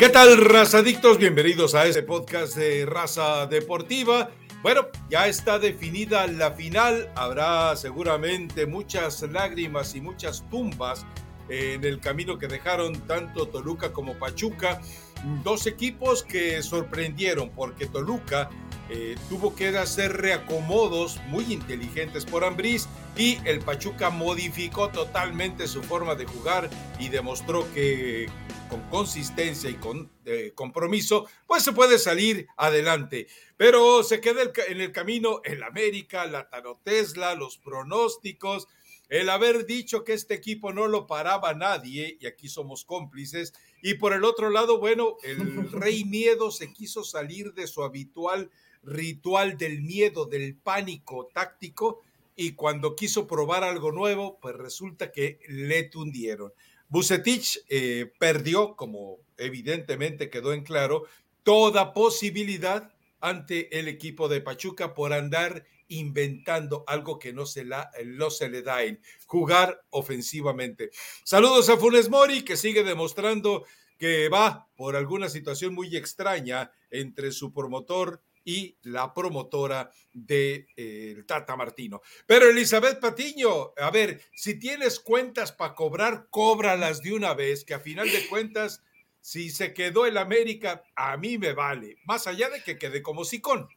¿Qué tal, razadictos? Bienvenidos a este podcast de Raza Deportiva. Bueno, ya está definida la final. Habrá seguramente muchas lágrimas y muchas tumbas en el camino que dejaron tanto Toluca como Pachuca. Dos equipos que sorprendieron porque Toluca eh, tuvo que hacer reacomodos muy inteligentes por Ambriz y el Pachuca modificó totalmente su forma de jugar y demostró que con consistencia y con eh, compromiso, pues se puede salir adelante. Pero se queda en el camino el América, la Tano Tesla, los pronósticos, el haber dicho que este equipo no lo paraba nadie, y aquí somos cómplices, y por el otro lado, bueno, el Rey Miedo se quiso salir de su habitual ritual del miedo, del pánico táctico, y cuando quiso probar algo nuevo, pues resulta que le tundieron. Bucetich eh, perdió, como evidentemente quedó en claro, toda posibilidad ante el equipo de Pachuca por andar inventando algo que no se, no se le da en jugar ofensivamente. Saludos a Funes Mori, que sigue demostrando que va por alguna situación muy extraña entre su promotor y la promotora de eh, Tata Martino. Pero Elizabeth Patiño, a ver, si tienes cuentas para cobrar, cóbralas de una vez, que a final de cuentas, si se quedó el América, a mí me vale, más allá de que quede como sicón.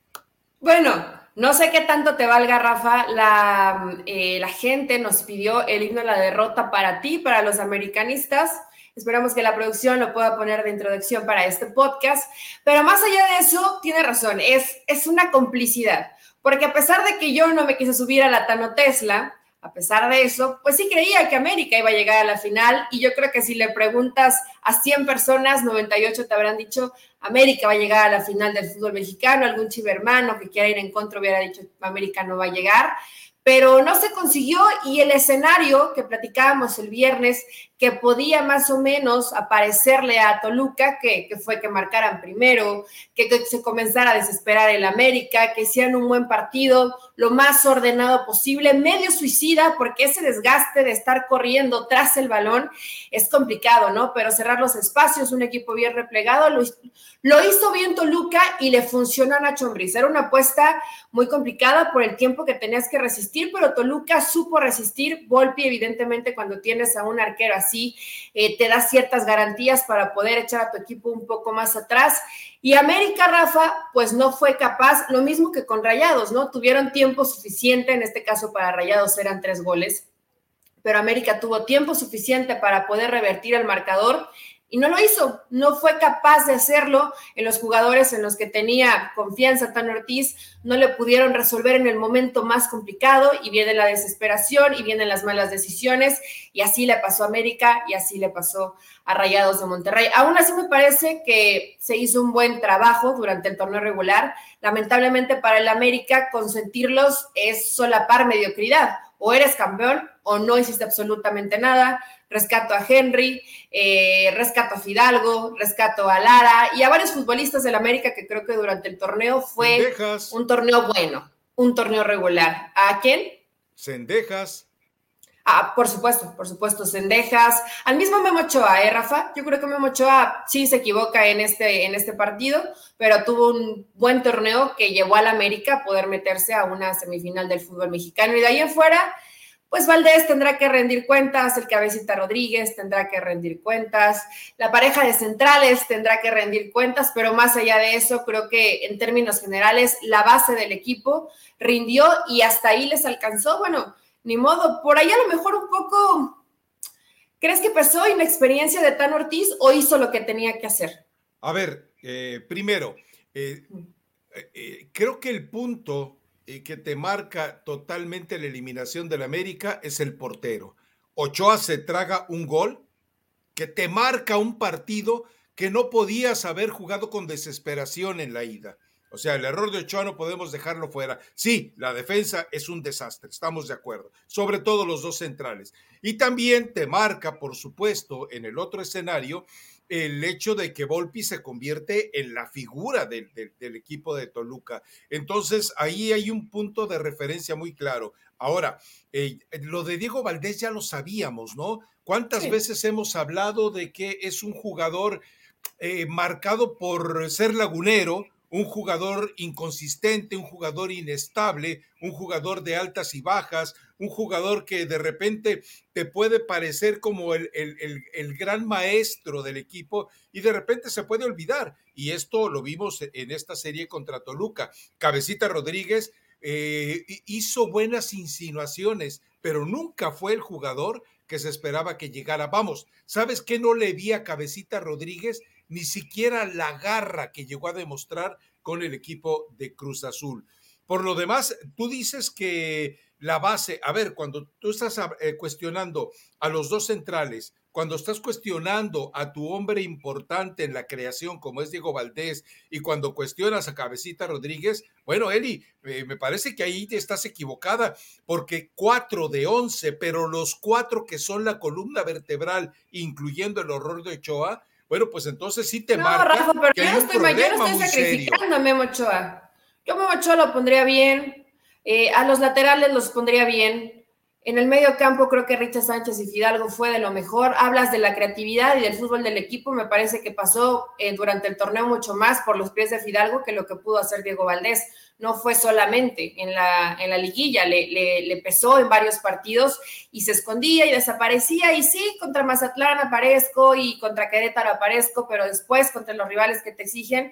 Bueno, no sé qué tanto te valga, Rafa. La, eh, la gente nos pidió el himno de la derrota para ti, para los americanistas. Esperamos que la producción lo pueda poner de introducción para este podcast. Pero más allá de eso, tiene razón, es, es una complicidad. Porque a pesar de que yo no me quise subir a la Tano Tesla, a pesar de eso, pues sí creía que América iba a llegar a la final y yo creo que si le preguntas a 100 personas, 98 te habrán dicho, América va a llegar a la final del fútbol mexicano, algún chivermano que quiera ir en contra hubiera dicho, América no va a llegar pero no se consiguió y el escenario que platicábamos el viernes, que podía más o menos aparecerle a Toluca, que, fue que marcaran primero, que, que, se comenzara a desesperar el América, que hicieran un buen partido, lo más ordenado posible, medio suicida, porque ese desgaste de estar corriendo tras el balón es complicado, ¿no? Pero cerrar los espacios, un equipo bien replegado, lo, lo hizo bien Toluca y le funcionó a Nacho Ambriz. Era una apuesta muy complicada por el tiempo que tenías que resistir, pero Toluca supo resistir. Volpi, evidentemente, cuando tienes a un arquero así, eh, te da ciertas garantías para poder echar a tu equipo un poco más atrás. Y América, Rafa, pues no fue capaz, lo mismo que con Rayados, ¿no? Tuvieron tiempo suficiente, en este caso para Rayados eran tres goles, pero América tuvo tiempo suficiente para poder revertir el marcador y no lo hizo, no fue capaz de hacerlo en los jugadores en los que tenía confianza Tan Ortiz, no le pudieron resolver en el momento más complicado y viene la desesperación y vienen las malas decisiones y así le pasó a América y así le pasó a Rayados de Monterrey. Aún así me parece que se hizo un buen trabajo durante el torneo regular. Lamentablemente para el América consentirlos es solapar mediocridad. O eres campeón o no hiciste absolutamente nada rescato a Henry, eh, rescato a Fidalgo, rescato a Lara y a varios futbolistas del América que creo que durante el torneo fue un torneo bueno, un torneo regular. ¿A quién? Cendejas. Ah, por supuesto, por supuesto, Cendejas. Al mismo Memo Ochoa, ¿eh, Rafa? Yo creo que Memo Ochoa sí se equivoca en este, en este partido, pero tuvo un buen torneo que llevó al América a poder meterse a una semifinal del fútbol mexicano. Y de ahí en fuera, pues Valdés tendrá que rendir cuentas, el cabecita Rodríguez tendrá que rendir cuentas, la pareja de centrales tendrá que rendir cuentas, pero más allá de eso, creo que en términos generales la base del equipo rindió y hasta ahí les alcanzó. Bueno, ni modo, por ahí a lo mejor un poco, ¿crees que pasó inexperiencia de Tan Ortiz o hizo lo que tenía que hacer? A ver, eh, primero, eh, eh, creo que el punto que te marca totalmente la eliminación del América es el portero. Ochoa se traga un gol que te marca un partido que no podías haber jugado con desesperación en la ida. O sea, el error de Ochoa no podemos dejarlo fuera. Sí, la defensa es un desastre, estamos de acuerdo, sobre todo los dos centrales. Y también te marca, por supuesto, en el otro escenario, el hecho de que Volpi se convierte en la figura del, equipo de Toluca. Entonces, ahí hay un punto de referencia muy claro. Ahora, eh, lo de Diego Valdés ya lo sabíamos, ¿no? ¿Cuántas veces hemos hablado de que es un jugador eh, marcado por ser lagunero, un jugador inconsistente, un jugador inestable, un jugador de altas y bajas, un jugador que de repente te puede parecer como el, el, gran maestro del equipo y de repente se puede olvidar. Y esto lo vimos en esta serie contra Toluca. Cabecita Rodríguez eh, hizo buenas insinuaciones, pero nunca fue el jugador que se esperaba que llegara. Vamos, ¿sabes qué no le vi a Cabecita Rodríguez? Ni siquiera la garra que llegó a demostrar con el equipo de Cruz Azul. Por lo demás, tú dices que la base, a ver, cuando tú estás eh, cuestionando a los dos centrales, cuando estás cuestionando a tu hombre importante en la creación como es Diego Valdés y cuando cuestionas a Cabecita Rodríguez, bueno, Eli, eh, me parece que ahí te estás equivocada porque cuatro de once, pero los cuatro que son la columna vertebral, incluyendo el horror de Ochoa, bueno, pues entonces sí te no, Rafa, pero yo no estoy, yo no estoy sacrificando a Memo Ochoa. Yo Memo Ochoa lo pondría bien, eh, a los laterales los pondría bien. En el medio campo creo que Richard Sánchez y Fidalgo fue de lo mejor. Hablas de la creatividad y del fútbol del equipo. Me parece que pasó eh, durante el torneo mucho más por los pies de Fidalgo que lo que pudo hacer Diego Valdés no fue solamente en la, en la liguilla, le, le, pesó en varios partidos y se escondía y desaparecía. Y sí, contra Mazatlán aparezco y contra Querétaro aparezco, pero después contra los rivales que te exigen,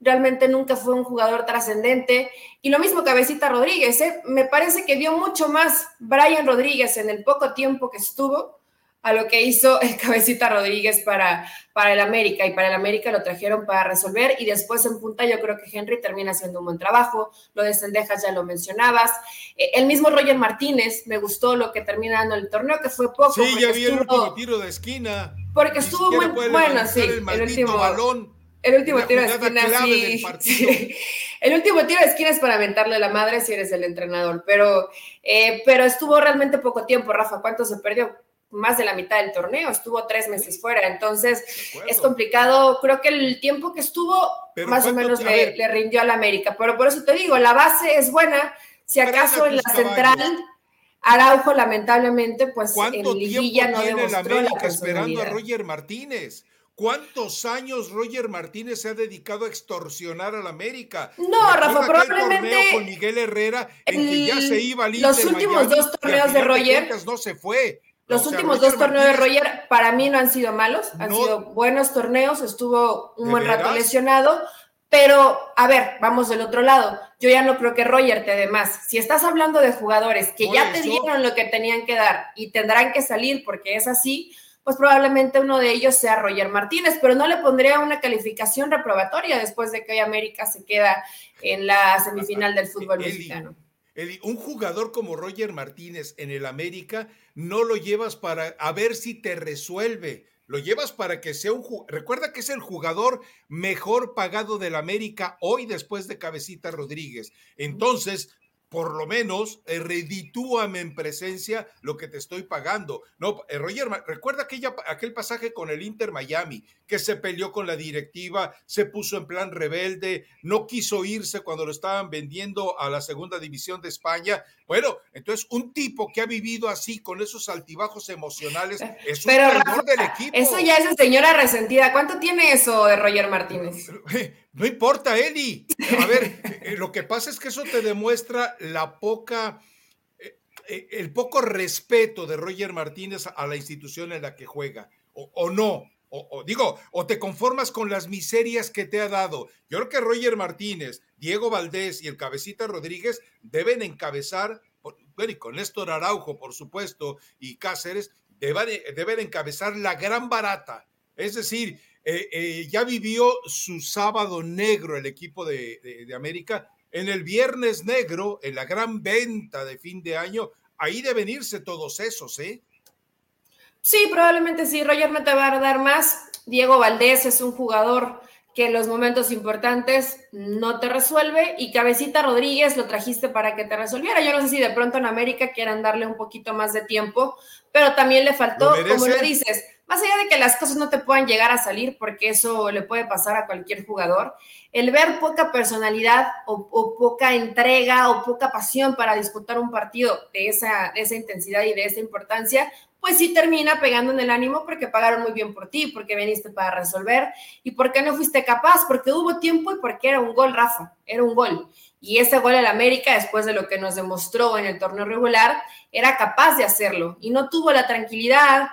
realmente nunca fue un jugador trascendente. Y lo mismo Cabecita Rodríguez, ¿eh? me parece que dio mucho más Brian Rodríguez en el poco tiempo que estuvo a lo que hizo el Cabecita Rodríguez para, para el América. Y para el América lo trajeron para resolver. Y después en punta yo creo que Henry termina haciendo un buen trabajo. Lo de Sendejas ya lo mencionabas. Eh, el mismo Roger Martínez, me gustó lo que termina dando el torneo, que fue poco. Sí, ya vi el último tiro de esquina. Porque estuvo muy bueno, sí. El, último balón. El último tiro de esquina, sí, El último tiro de esquina es para aventarle la madre si eres el entrenador, pero, eh, pero estuvo realmente poco tiempo, Rafa. ¿Cuánto se perdió? más de la mitad del torneo, estuvo tres meses fuera, entonces es complicado. Creo que el tiempo que estuvo más o menos le, rindió a la América, pero por eso te digo, la base es buena. Si acaso en la central, Araujo lamentablemente, pues en liguilla no demostró la esperando a Roger Martínez. ¿Cuántos años Roger Martínez se ha dedicado a extorsionar a la América? No, Rafa, probablemente. Con Miguel Herrera, en que ya se iba Los últimos dos torneos de Roger. no se fue. Los últimos dos torneos de Roger para mí no han sido malos, han sido buenos torneos, estuvo un buen rato lesionado, pero a ver, vamos del otro lado. Yo ya no creo que Roger te dé más. Si estás hablando de jugadores que ya te dieron lo que tenían que dar y tendrán que salir porque es así, pues probablemente uno de ellos sea Roger Martínez, pero no le pondría una calificación reprobatoria después de que hoy América se queda en la semifinal del fútbol mexicano un jugador como Roger Martínez en el América no lo llevas para a ver si te resuelve. Lo llevas para que sea un recuerda que es el jugador mejor pagado del América hoy después de Cabecita Rodríguez. Entonces, por lo menos eh, reditúame en presencia lo que te estoy pagando. No, eh, Roger, recuerda aquella, aquel pasaje con el Inter Miami, que se peleó con la directiva, se puso en plan rebelde, no quiso irse cuando lo estaban vendiendo a la segunda división de España. Bueno, entonces un tipo que ha vivido así, con esos altibajos emocionales, es un Pero, del equipo. Eso ya es señora resentida. ¿Cuánto tiene eso de Roger Martínez? No importa, Eli. A ver, eh, lo que pasa es que eso te demuestra la poca, eh, eh, el poco respeto de Roger Martínez a la institución en la que juega, o, no. O, digo, o te conformas con las miserias que te ha dado. Yo creo que Roger Martínez, Diego Valdés y el Cabecita Rodríguez deben encabezar, bueno, y con Néstor Araujo, por supuesto, y Cáceres, deben, deben encabezar la gran barata. Es decir, eh, eh, ya vivió su sábado negro el equipo de, América. En el viernes negro, en la gran venta de fin de año, ahí deben irse todos esos, ¿eh? Sí, probablemente sí. Roger no te va a dar más. Diego Valdés es un jugador que en los momentos importantes no te resuelve y Cabecita Rodríguez lo trajiste para que te resolviera. Yo no sé si de pronto en América quieran darle un poquito más de tiempo, pero también le faltó, como lo dices, más allá de que las cosas no te puedan llegar a salir, porque eso le puede pasar a cualquier jugador, el ver poca personalidad o, poca entrega o poca pasión para disputar un partido de esa, de esa intensidad y de esa importancia, pues sí termina pegando en el ánimo porque pagaron muy bien por ti, porque viniste para resolver y porque no fuiste capaz, porque hubo tiempo y porque era un gol, Rafa, era un gol. Y ese gol al América, después de lo que nos demostró en el torneo regular, era capaz de hacerlo y no tuvo la tranquilidad,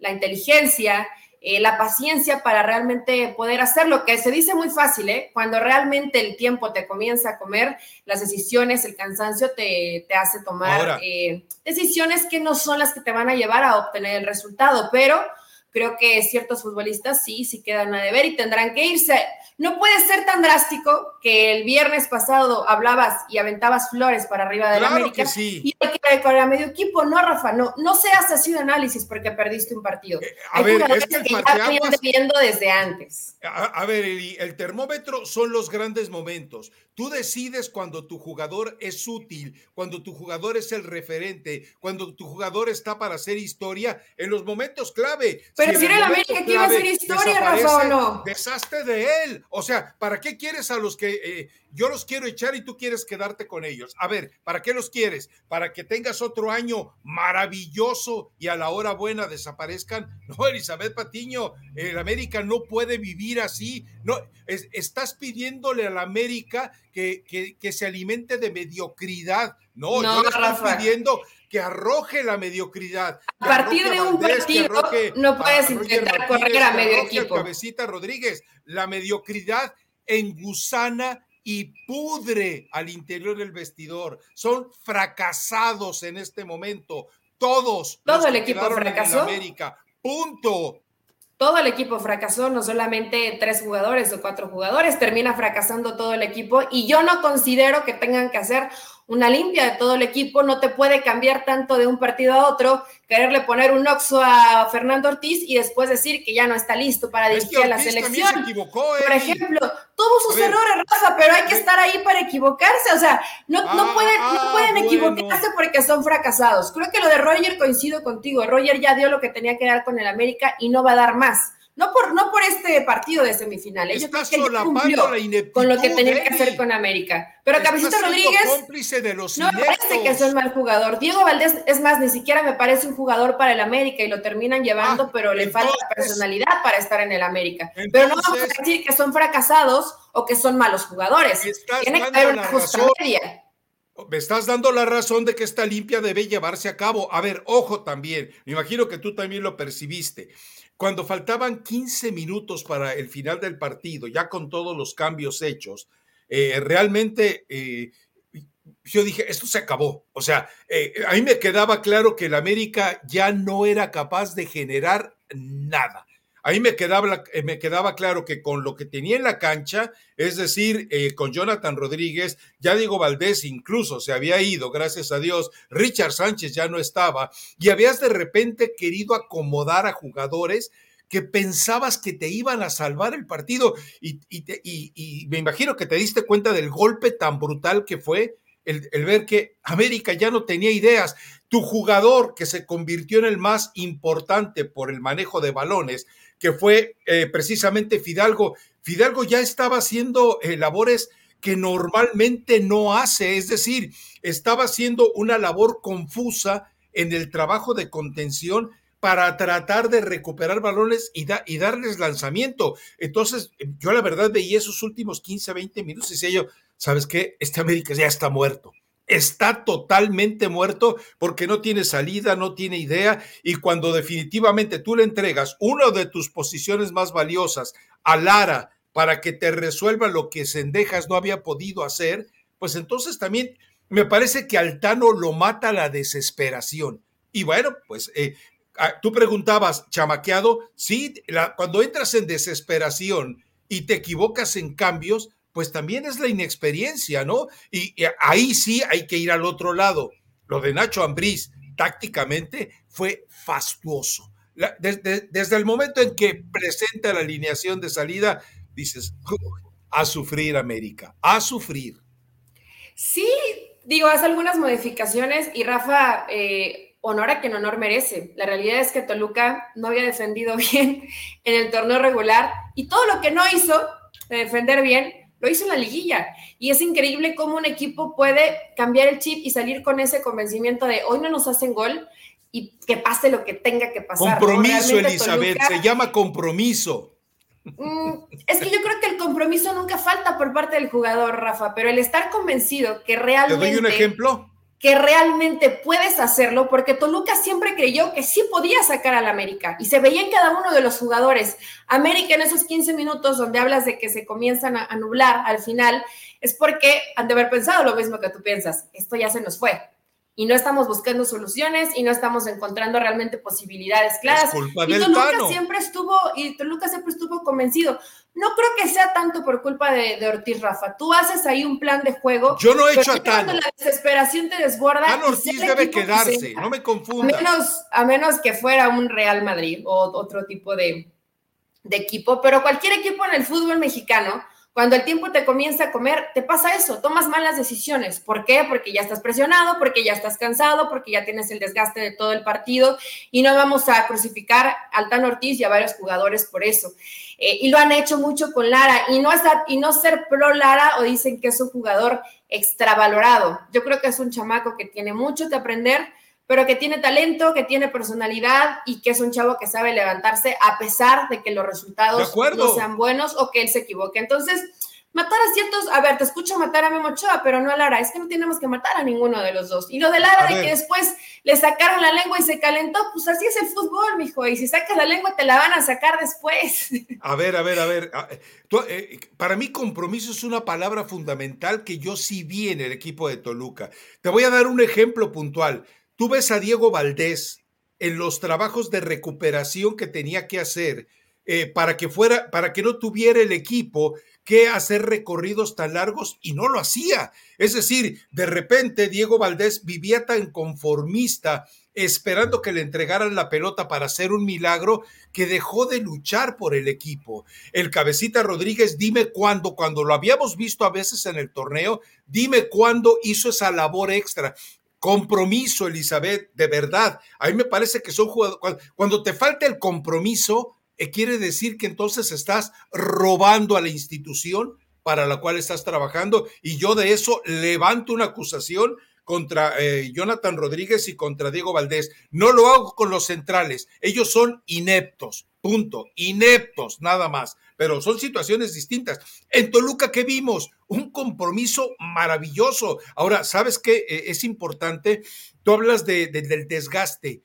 la inteligencia, eh, la paciencia para realmente poder hacerlo, que se dice muy fácil, ¿eh? Cuando realmente el tiempo te comienza a comer, las decisiones, el cansancio te, te hace tomar eh, decisiones que no son las que te van a llevar a obtener el resultado, pero creo que ciertos futbolistas sí, sí quedan a deber y tendrán que irse. No puede ser tan drástico que el viernes pasado hablabas y aventabas flores para arriba de la América y hay con el medio equipo. No, Rafa, no, no seas así de análisis porque perdiste un partido. Eh, a ver, es que, el viendo desde antes. A, ver, el termómetro son los grandes momentos. Tú decides cuando tu jugador es útil, cuando tu jugador es el referente, cuando tu jugador está para hacer historia en los momentos clave. Pero si, era el América que iba a hacer historia, Rafa, ¿o no? Deshazte de él. O sea, ¿para qué quieres a los que eh, yo los quiero echar y tú quieres quedarte con ellos? A ver, ¿para qué los quieres? ¿Para que tengas otro año maravilloso y a la hora buena desaparezcan? No, Elizabeth Patiño, el América no puede vivir así. No, estás pidiéndole al América que, que, se alimente de mediocridad. No, yo le estoy pidiendo que arroje la mediocridad. A partir de un partido no puedes intentar correr a medio equipo. Cabecita Rodríguez, la mediocridad engusana y pudre al interior del vestidor. Son fracasados en este momento. Todos. Todo el equipo fracasó. América. Punto todo el equipo fracasó, no solamente tres jugadores o cuatro jugadores, termina fracasando todo el equipo y yo no considero que tengan que hacer una limpia de todo el equipo, no te puede cambiar tanto de un partido a otro, quererle poner un oxo a Fernando Ortiz y después decir que ya no está listo para dirigir a la selección. Por ejemplo, tuvo sus errores, Rafa, pero hay que estar ahí para equivocarse, o sea, no, no ah, pueden, no ah, pueden equivocarse porque son fracasados. Creo que lo de Roger coincido contigo, Roger ya dio lo que tenía que dar con el América y no va a dar más. No por, no por este partido de semifinales. Está solapando la ineptitud. Con lo que tenía que hacer con América. Pero Cabecita Rodríguez. cómplice de los No me parece que es un mal jugador. Diego Valdés, es más, ni siquiera me parece un jugador para el América y lo terminan llevando, ah, pero le falta personalidad para estar en el América. pero no vamos a decir que son fracasados o que son malos jugadores. Tiene que haber una justa media. Me estás dando la razón de que esta limpia debe llevarse a cabo. A ver, ojo también. Me imagino que tú también lo percibiste. Cuando faltaban 15 minutos para el final del partido, ya con todos los cambios hechos, eh, realmente eh, yo dije, esto se acabó. O sea, eh, a mí me quedaba claro que el América ya no era capaz de generar nada. A mí me quedaba, me quedaba claro que con lo que tenía en la cancha, es decir, con Jonathan Rodríguez, ya Diego Valdés incluso se había ido, gracias a Dios, Richard Sánchez ya no estaba, y habías de repente querido acomodar a jugadores que pensabas que te iban a salvar el partido y, me imagino que te diste cuenta del golpe tan brutal que fue el, ver que América ya no tenía ideas. Tu jugador que se convirtió en el más importante por el manejo de balones, que fue eh, precisamente Fidalgo, Fidalgo ya estaba haciendo eh, labores que normalmente no hace, es decir, estaba haciendo una labor confusa en el trabajo de contención para tratar de recuperar balones y, y darles lanzamiento. Entonces, yo la verdad veía esos últimos 15, 20 minutos y decía yo, ¿sabes qué? Este América ya está muerto. Está totalmente muerto porque no tiene salida, no tiene idea y cuando definitivamente tú le entregas una de tus posiciones más valiosas a Lara para que te resuelva lo que Sendejas no había podido hacer, pues entonces también me parece que Altano lo mata la desesperación. Y bueno, pues eh, tú preguntabas, chamaqueado, sí, cuando entras en desesperación y te equivocas en cambios, pues también es la inexperiencia, ¿no? Y, ahí sí hay que ir al otro lado. Lo de Nacho Ambriz tácticamente fue fastuoso. desde el momento en que presenta la alineación de salida, dices, a sufrir América, a sufrir. Sí, digo, hace algunas modificaciones y Rafa, eh, honor a quien honor merece. La realidad es que Toluca no había defendido bien en el torneo regular y todo lo que no hizo de defender bien, lo hizo en la liguilla. Y es increíble cómo un equipo puede cambiar el chip y salir con ese convencimiento de hoy no nos hacen gol y que pase lo que tenga que pasar. Compromiso, Elizabeth, se llama compromiso. Mm, es que yo creo que el compromiso nunca falta por parte del jugador, Rafa, pero el estar convencido que realmente... ¿Te doy un ejemplo? Que realmente puedes hacerlo, porque Toluca siempre creyó que sí podía sacar al América y se veía en cada uno de los jugadores. América en esos 15 minutos donde hablas de que se comienzan a, nublar al final, es porque han de haber pensado lo mismo que tú piensas, esto ya se nos fue. Y no estamos buscando soluciones y no estamos encontrando realmente posibilidades claras. y Toluca siempre estuvo, y Toluca siempre estuvo convencido. No creo que sea tanto por culpa de, Ortiz Rafa. Tú haces ahí un plan de juego. Yo no he hecho a Tano. La desesperación te desborda. Tano Ortiz debe quedarse, no me confunda. A menos, a menos que fuera un Real Madrid o otro tipo de, de equipo, pero cualquier equipo en el fútbol mexicano cuando el tiempo te comienza a comer, te pasa eso, tomas malas decisiones. ¿Por qué? Porque ya estás presionado, porque ya estás cansado, porque ya tienes el desgaste de todo el partido y no vamos a crucificar al Tan Ortiz y a varios jugadores por eso. Eh, y lo han hecho mucho con Lara y no, y no ser pro Lara o dicen que es un jugador extravalorado. Yo creo que es un chamaco que tiene mucho que aprender, pero que tiene talento, que tiene personalidad y que es un chavo que sabe levantarse a pesar de que los resultados no sean buenos o que él se equivoque. Entonces, matar a ciertos, a ver, te escucho matar a Memo Ochoa, pero no a Lara, es que no tenemos que matar a ninguno de los dos. Y lo de Lara, de que después le sacaron la lengua y se calentó, pues así es el fútbol, mijo, y si sacas la lengua te la van a sacar después. A ver, a ver, a ver, eh, eh, para mí compromiso es una palabra fundamental que yo sí vi en el equipo de Toluca. Te voy a dar un ejemplo puntual. Tú ves a Diego Valdés en los trabajos de recuperación que tenía que hacer eh, para que fuera, para que no tuviera el equipo que hacer recorridos tan largos y no lo hacía. Es decir, de repente Diego Valdés vivía tan conformista esperando que le entregaran la pelota para hacer un milagro que dejó de luchar por el equipo. El cabecita Rodríguez, dime cuándo, cuando lo habíamos visto a veces en el torneo, dime cuándo hizo esa labor extra compromiso, Elizabeth, de verdad. A mí me parece que son jugadores. Cuando te falta el compromiso, eh, quiere decir que entonces estás robando a la institución para la cual estás trabajando. Y yo de eso levanto una acusación contra eh, Jonathan Rodríguez y contra Diego Valdés. No lo hago con los centrales. Ellos son ineptos. Punto. Ineptos, nada más. Pero son situaciones distintas. En Toluca, ¿qué vimos? Un compromiso maravilloso. Ahora, ¿sabes qué eh, es importante? Tú hablas de, del desgaste.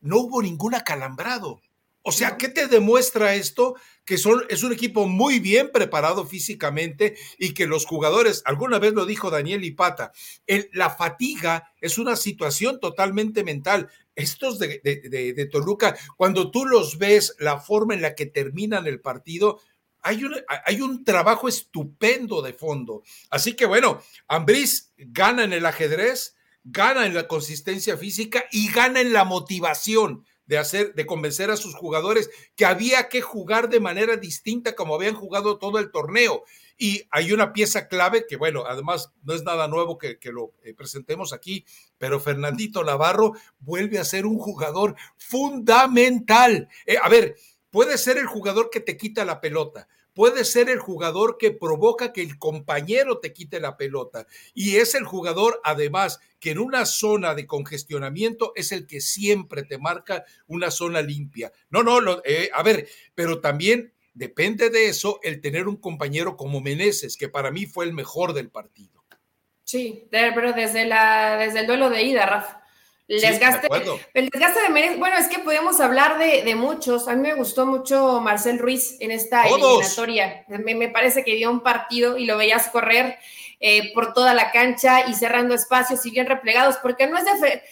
No hubo ningún acalambrado. O sea, ¿qué te demuestra esto? Que son, es un equipo muy bien preparado físicamente y que los jugadores, alguna vez lo dijo Daniel Ipata, el, la fatiga es una situación totalmente mental. Estos de, de, Toluca, cuando tú los ves, la forma en la que terminan el partido, hay un, hay un, trabajo estupendo de fondo. Así que bueno, Ambriz gana en el ajedrez, gana en la consistencia física y gana en la motivación de hacer, de convencer a sus jugadores que había que jugar de manera distinta como habían jugado todo el torneo. Y hay una pieza clave que, bueno, además no es nada nuevo que, lo eh, presentemos aquí, pero Fernandito Navarro vuelve a ser un jugador fundamental. Eh, a ver, puede ser el jugador que te quita la pelota, puede ser el jugador que provoca que el compañero te quite la pelota. Y es el jugador, además, que en una zona de congestionamiento es el que siempre te marca una zona limpia. No, no, eh, a ver, pero también depende de eso el tener un compañero como Meneses, que para mí fue el mejor del partido. Sí, pero desde, la, desde el duelo de ida, Rafa. El desgaste, el desgaste de Meneses, bueno, es que podemos hablar de, muchos. A mí me gustó mucho Marcel Ruiz en esta eliminatoria. Me, parece que dio un partido y lo veías correr eh, por toda la cancha y cerrando espacios y bien replegados, porque no es de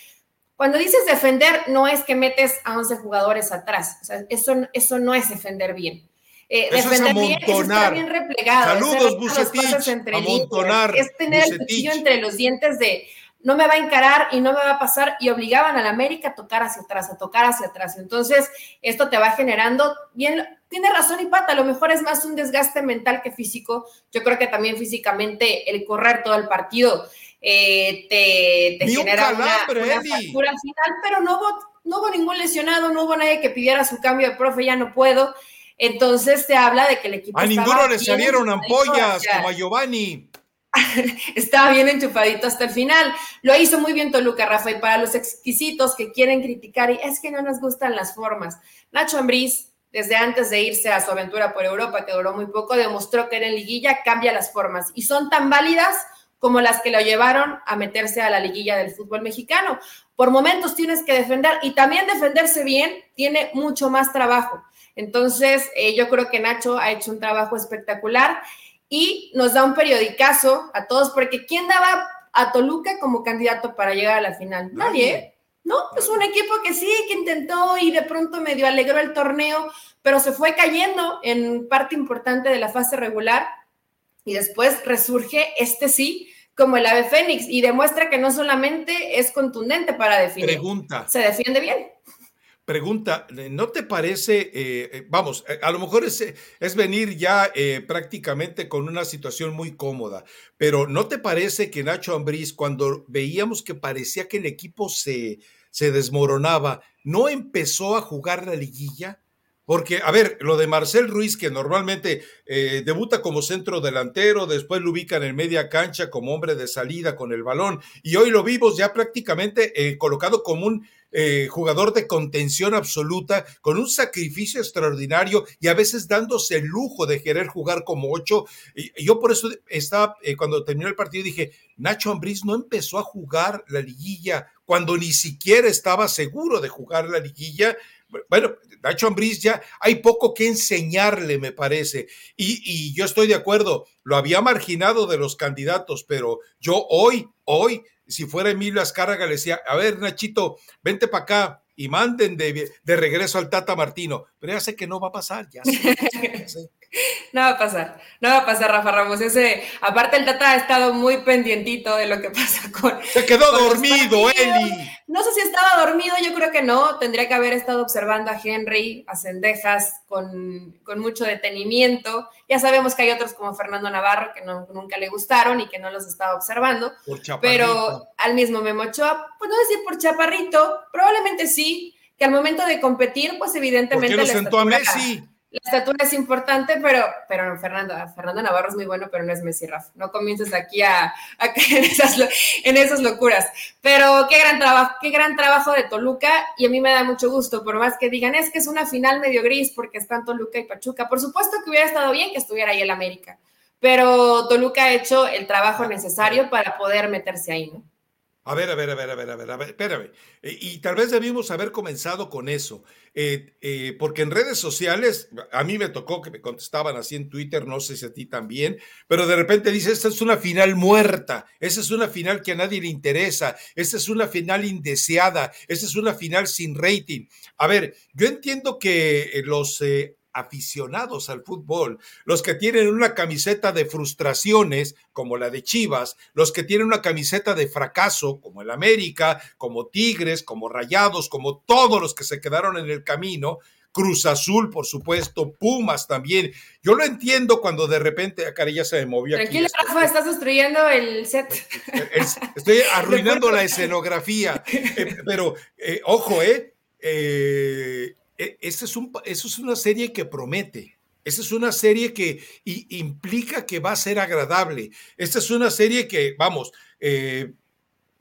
cuando dices defender, no es que metes a 11 jugadores atrás. O sea, eso, eso no es defender bien. Eh, defender bien es estar bien replegado. Saludos, Bucetich, amontonar. Es tener el cuchillo entre los dientes de no me va a encarar y no me va a pasar y obligaban a la América a tocar hacia atrás, a tocar hacia atrás. Entonces, esto te va generando, bien, tiene razón y pata, a lo mejor es más un desgaste mental que físico. Yo creo que también físicamente el correr todo el partido eh, te, genera una, factura final, pero no hubo, no hubo ningún lesionado, no hubo nadie que pidiera su cambio de profe, ya no puedo. Entonces se habla de que el equipo. A ninguno le salieron ampollas como a Giovanni. estaba bien enchufadito hasta el final. Lo hizo muy bien Toluca, Rafa, y para los exquisitos que quieren criticar, y es que no nos gustan las formas. Nacho Ambriz, desde antes de irse a su aventura por Europa, que duró muy poco, demostró que en liguilla cambia las formas y son tan válidas como las que lo llevaron a meterse a la liguilla del fútbol mexicano. Por momentos tienes que defender y también defenderse bien tiene mucho más trabajo. Entonces, eh, yo creo que Nacho ha hecho un trabajo espectacular y nos da un periodicazo a todos, porque ¿quién daba a Toluca como candidato para llegar a la final? Nadie. ¿no? Es un equipo que sí, que intentó y de pronto medio alegró el torneo, pero se fue cayendo en parte importante de la fase regular y después resurge este sí como el ave fénix y demuestra que no solamente es contundente para definir, Pregunta. se defiende bien. Pregunta, ¿no te parece, eh, eh, vamos, eh, a lo mejor es, es venir ya prácticamente con una situación muy cómoda, pero ¿no te parece que Nacho Ambriz, cuando veíamos que parecía que el equipo se, se desmoronaba, no empezó a jugar la liguilla? Porque, a ver, lo de Marcel Ruiz, que normalmente debuta como centro delantero, después lo ubican en media cancha como hombre de salida con el balón, y hoy lo vimos ya prácticamente colocado como un eh, jugador de contención absoluta, con un sacrificio extraordinario y a veces dándose el lujo de querer jugar como ocho. Y, yo por eso estaba, cuando terminó el partido, dije, Nacho Ambriz no empezó a jugar la liguilla cuando ni siquiera estaba seguro de jugar la liguilla bueno, Nacho Ambriz ya hay poco que enseñarle, me parece. Y, yo estoy de acuerdo, lo había marginado de los candidatos, pero yo hoy, hoy, si fuera Emilio Azcárraga, le decía, a ver, Nachito, vente para acá y manden de, regreso al Tata Martino. Pero ya sé que no va a pasar, ya sé. No va a pasar, no va a pasar, Rafa Ramos. Ese, aparte el Tata ha estado muy pendientito de lo que pasa con. Se quedó dormido, Eli. No sé si estaba dormido, yo creo que no. Tendría que haber estado observando a Henry, a Cendejas, con, con mucho detenimiento. Ya sabemos que hay otros como Fernando Navarro que no, nunca le gustaron y que no los estaba observando. Por pero al mismo Memo Ochoa, pues no decir por chaparrito, probablemente sí, que al momento de competir, pues evidentemente. ¿Por qué sentó a Messi? La estatura es importante, pero, pero Fernando, Fernando Navarro es muy bueno, pero no es Messi Rafa. No comiences aquí a, caer en esas, locuras. Pero qué gran trabajo, qué gran trabajo de Toluca, y a mí me da mucho gusto, por más que digan, es que es una final medio gris porque están Toluca y Pachuca. Por supuesto que hubiera estado bien que estuviera ahí el América, pero Toluca ha hecho el trabajo necesario para poder meterse ahí, ¿no? A ver, a ver, a ver, a ver, a ver, a ver, espérame. Eh, y, tal vez debimos haber comenzado con eso, eh, eh, porque en redes sociales, a mí me tocó que me contestaban así en Twitter, no sé si a ti también, pero de repente dice, esta es una final muerta, esa es una final que a nadie le interesa, esta es una final indeseada, esta es una final sin rating. A ver, yo entiendo que los aficionados al fútbol, los que tienen una camiseta de frustraciones como la de Chivas, los que tienen una camiseta de fracaso como el América, como Tigres, como Rayados, como todos los que se quedaron en el camino, Cruz Azul, por supuesto, Pumas también. Yo lo entiendo cuando de repente acá ya se me movió. Tranquilo, Rafa, estás destruyendo el set. estoy arruinando la escenografía. Eh, pero, eh, ojo, ¿eh? eh e, esa es, un, es una serie que promete. Esa es una serie que implica que va a ser agradable. Esta es una serie que, vamos, eh,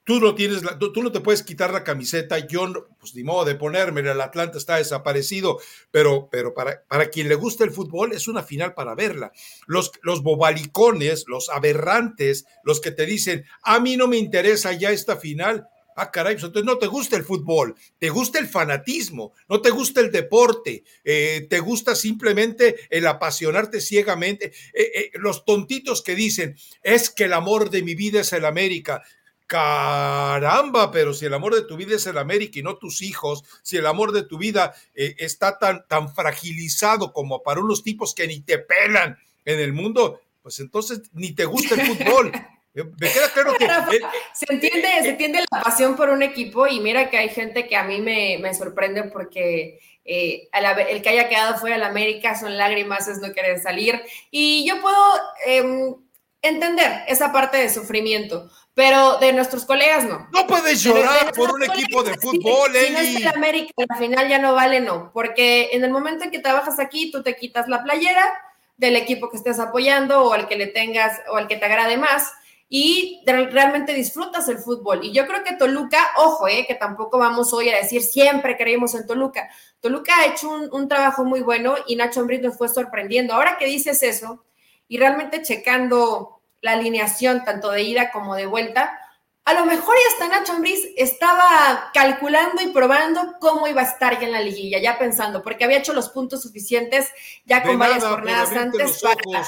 tú no tienes, tú, no te puedes quitar la camiseta. Yo, pues ni modo de ponerme, el Atlanta está desaparecido, pero, pero para, para quien le gusta el fútbol es una final para verla. Los, los bobalicones, los aberrantes, los que te dicen, a mí no me interesa ya esta final, Ah, caray, pues entonces no te gusta el fútbol, te gusta el fanatismo, no te gusta el deporte, eh, te gusta simplemente el apasionarte ciegamente. Eh, eh, los tontitos que dicen, es que el amor de mi vida es el América. Caramba, pero si el amor de tu vida es el América y no tus hijos, si el amor de tu vida está tan, tan fragilizado como para unos tipos que ni te pelan en el mundo, pues entonces ni te gusta el fútbol. Me queda claro que. se, entiende, se entiende la pasión por un equipo y mira que hay gente que a mí me, me sorprende porque eh, el que haya quedado fuera de la América son lágrimas, es no querer salir. Y yo puedo em, entender esa parte de sufrimiento, pero de nuestros colegas no. No puedes llorar por un equipo de fútbol, Si no es el América, al final ya no vale, no, porque en el momento en que trabajas aquí, tú te quitas la playera del equipo que estés apoyando o al que le tengas o al que te agrade más y realmente disfrutas el fútbol. Y yo creo que Toluca, ojo, eh, que tampoco vamos hoy a decir siempre creímos en Toluca. Toluca ha hecho un, trabajo muy bueno y Nacho Ambriz nos fue sorprendiendo. Ahora que dices eso y realmente checando la alineación tanto de ida como de vuelta, a lo mejor ya hasta Nacho Ambriz estaba calculando y probando cómo iba a estar ya en la liguilla, ya pensando, porque había hecho los puntos suficientes ya con varias jornadas antes para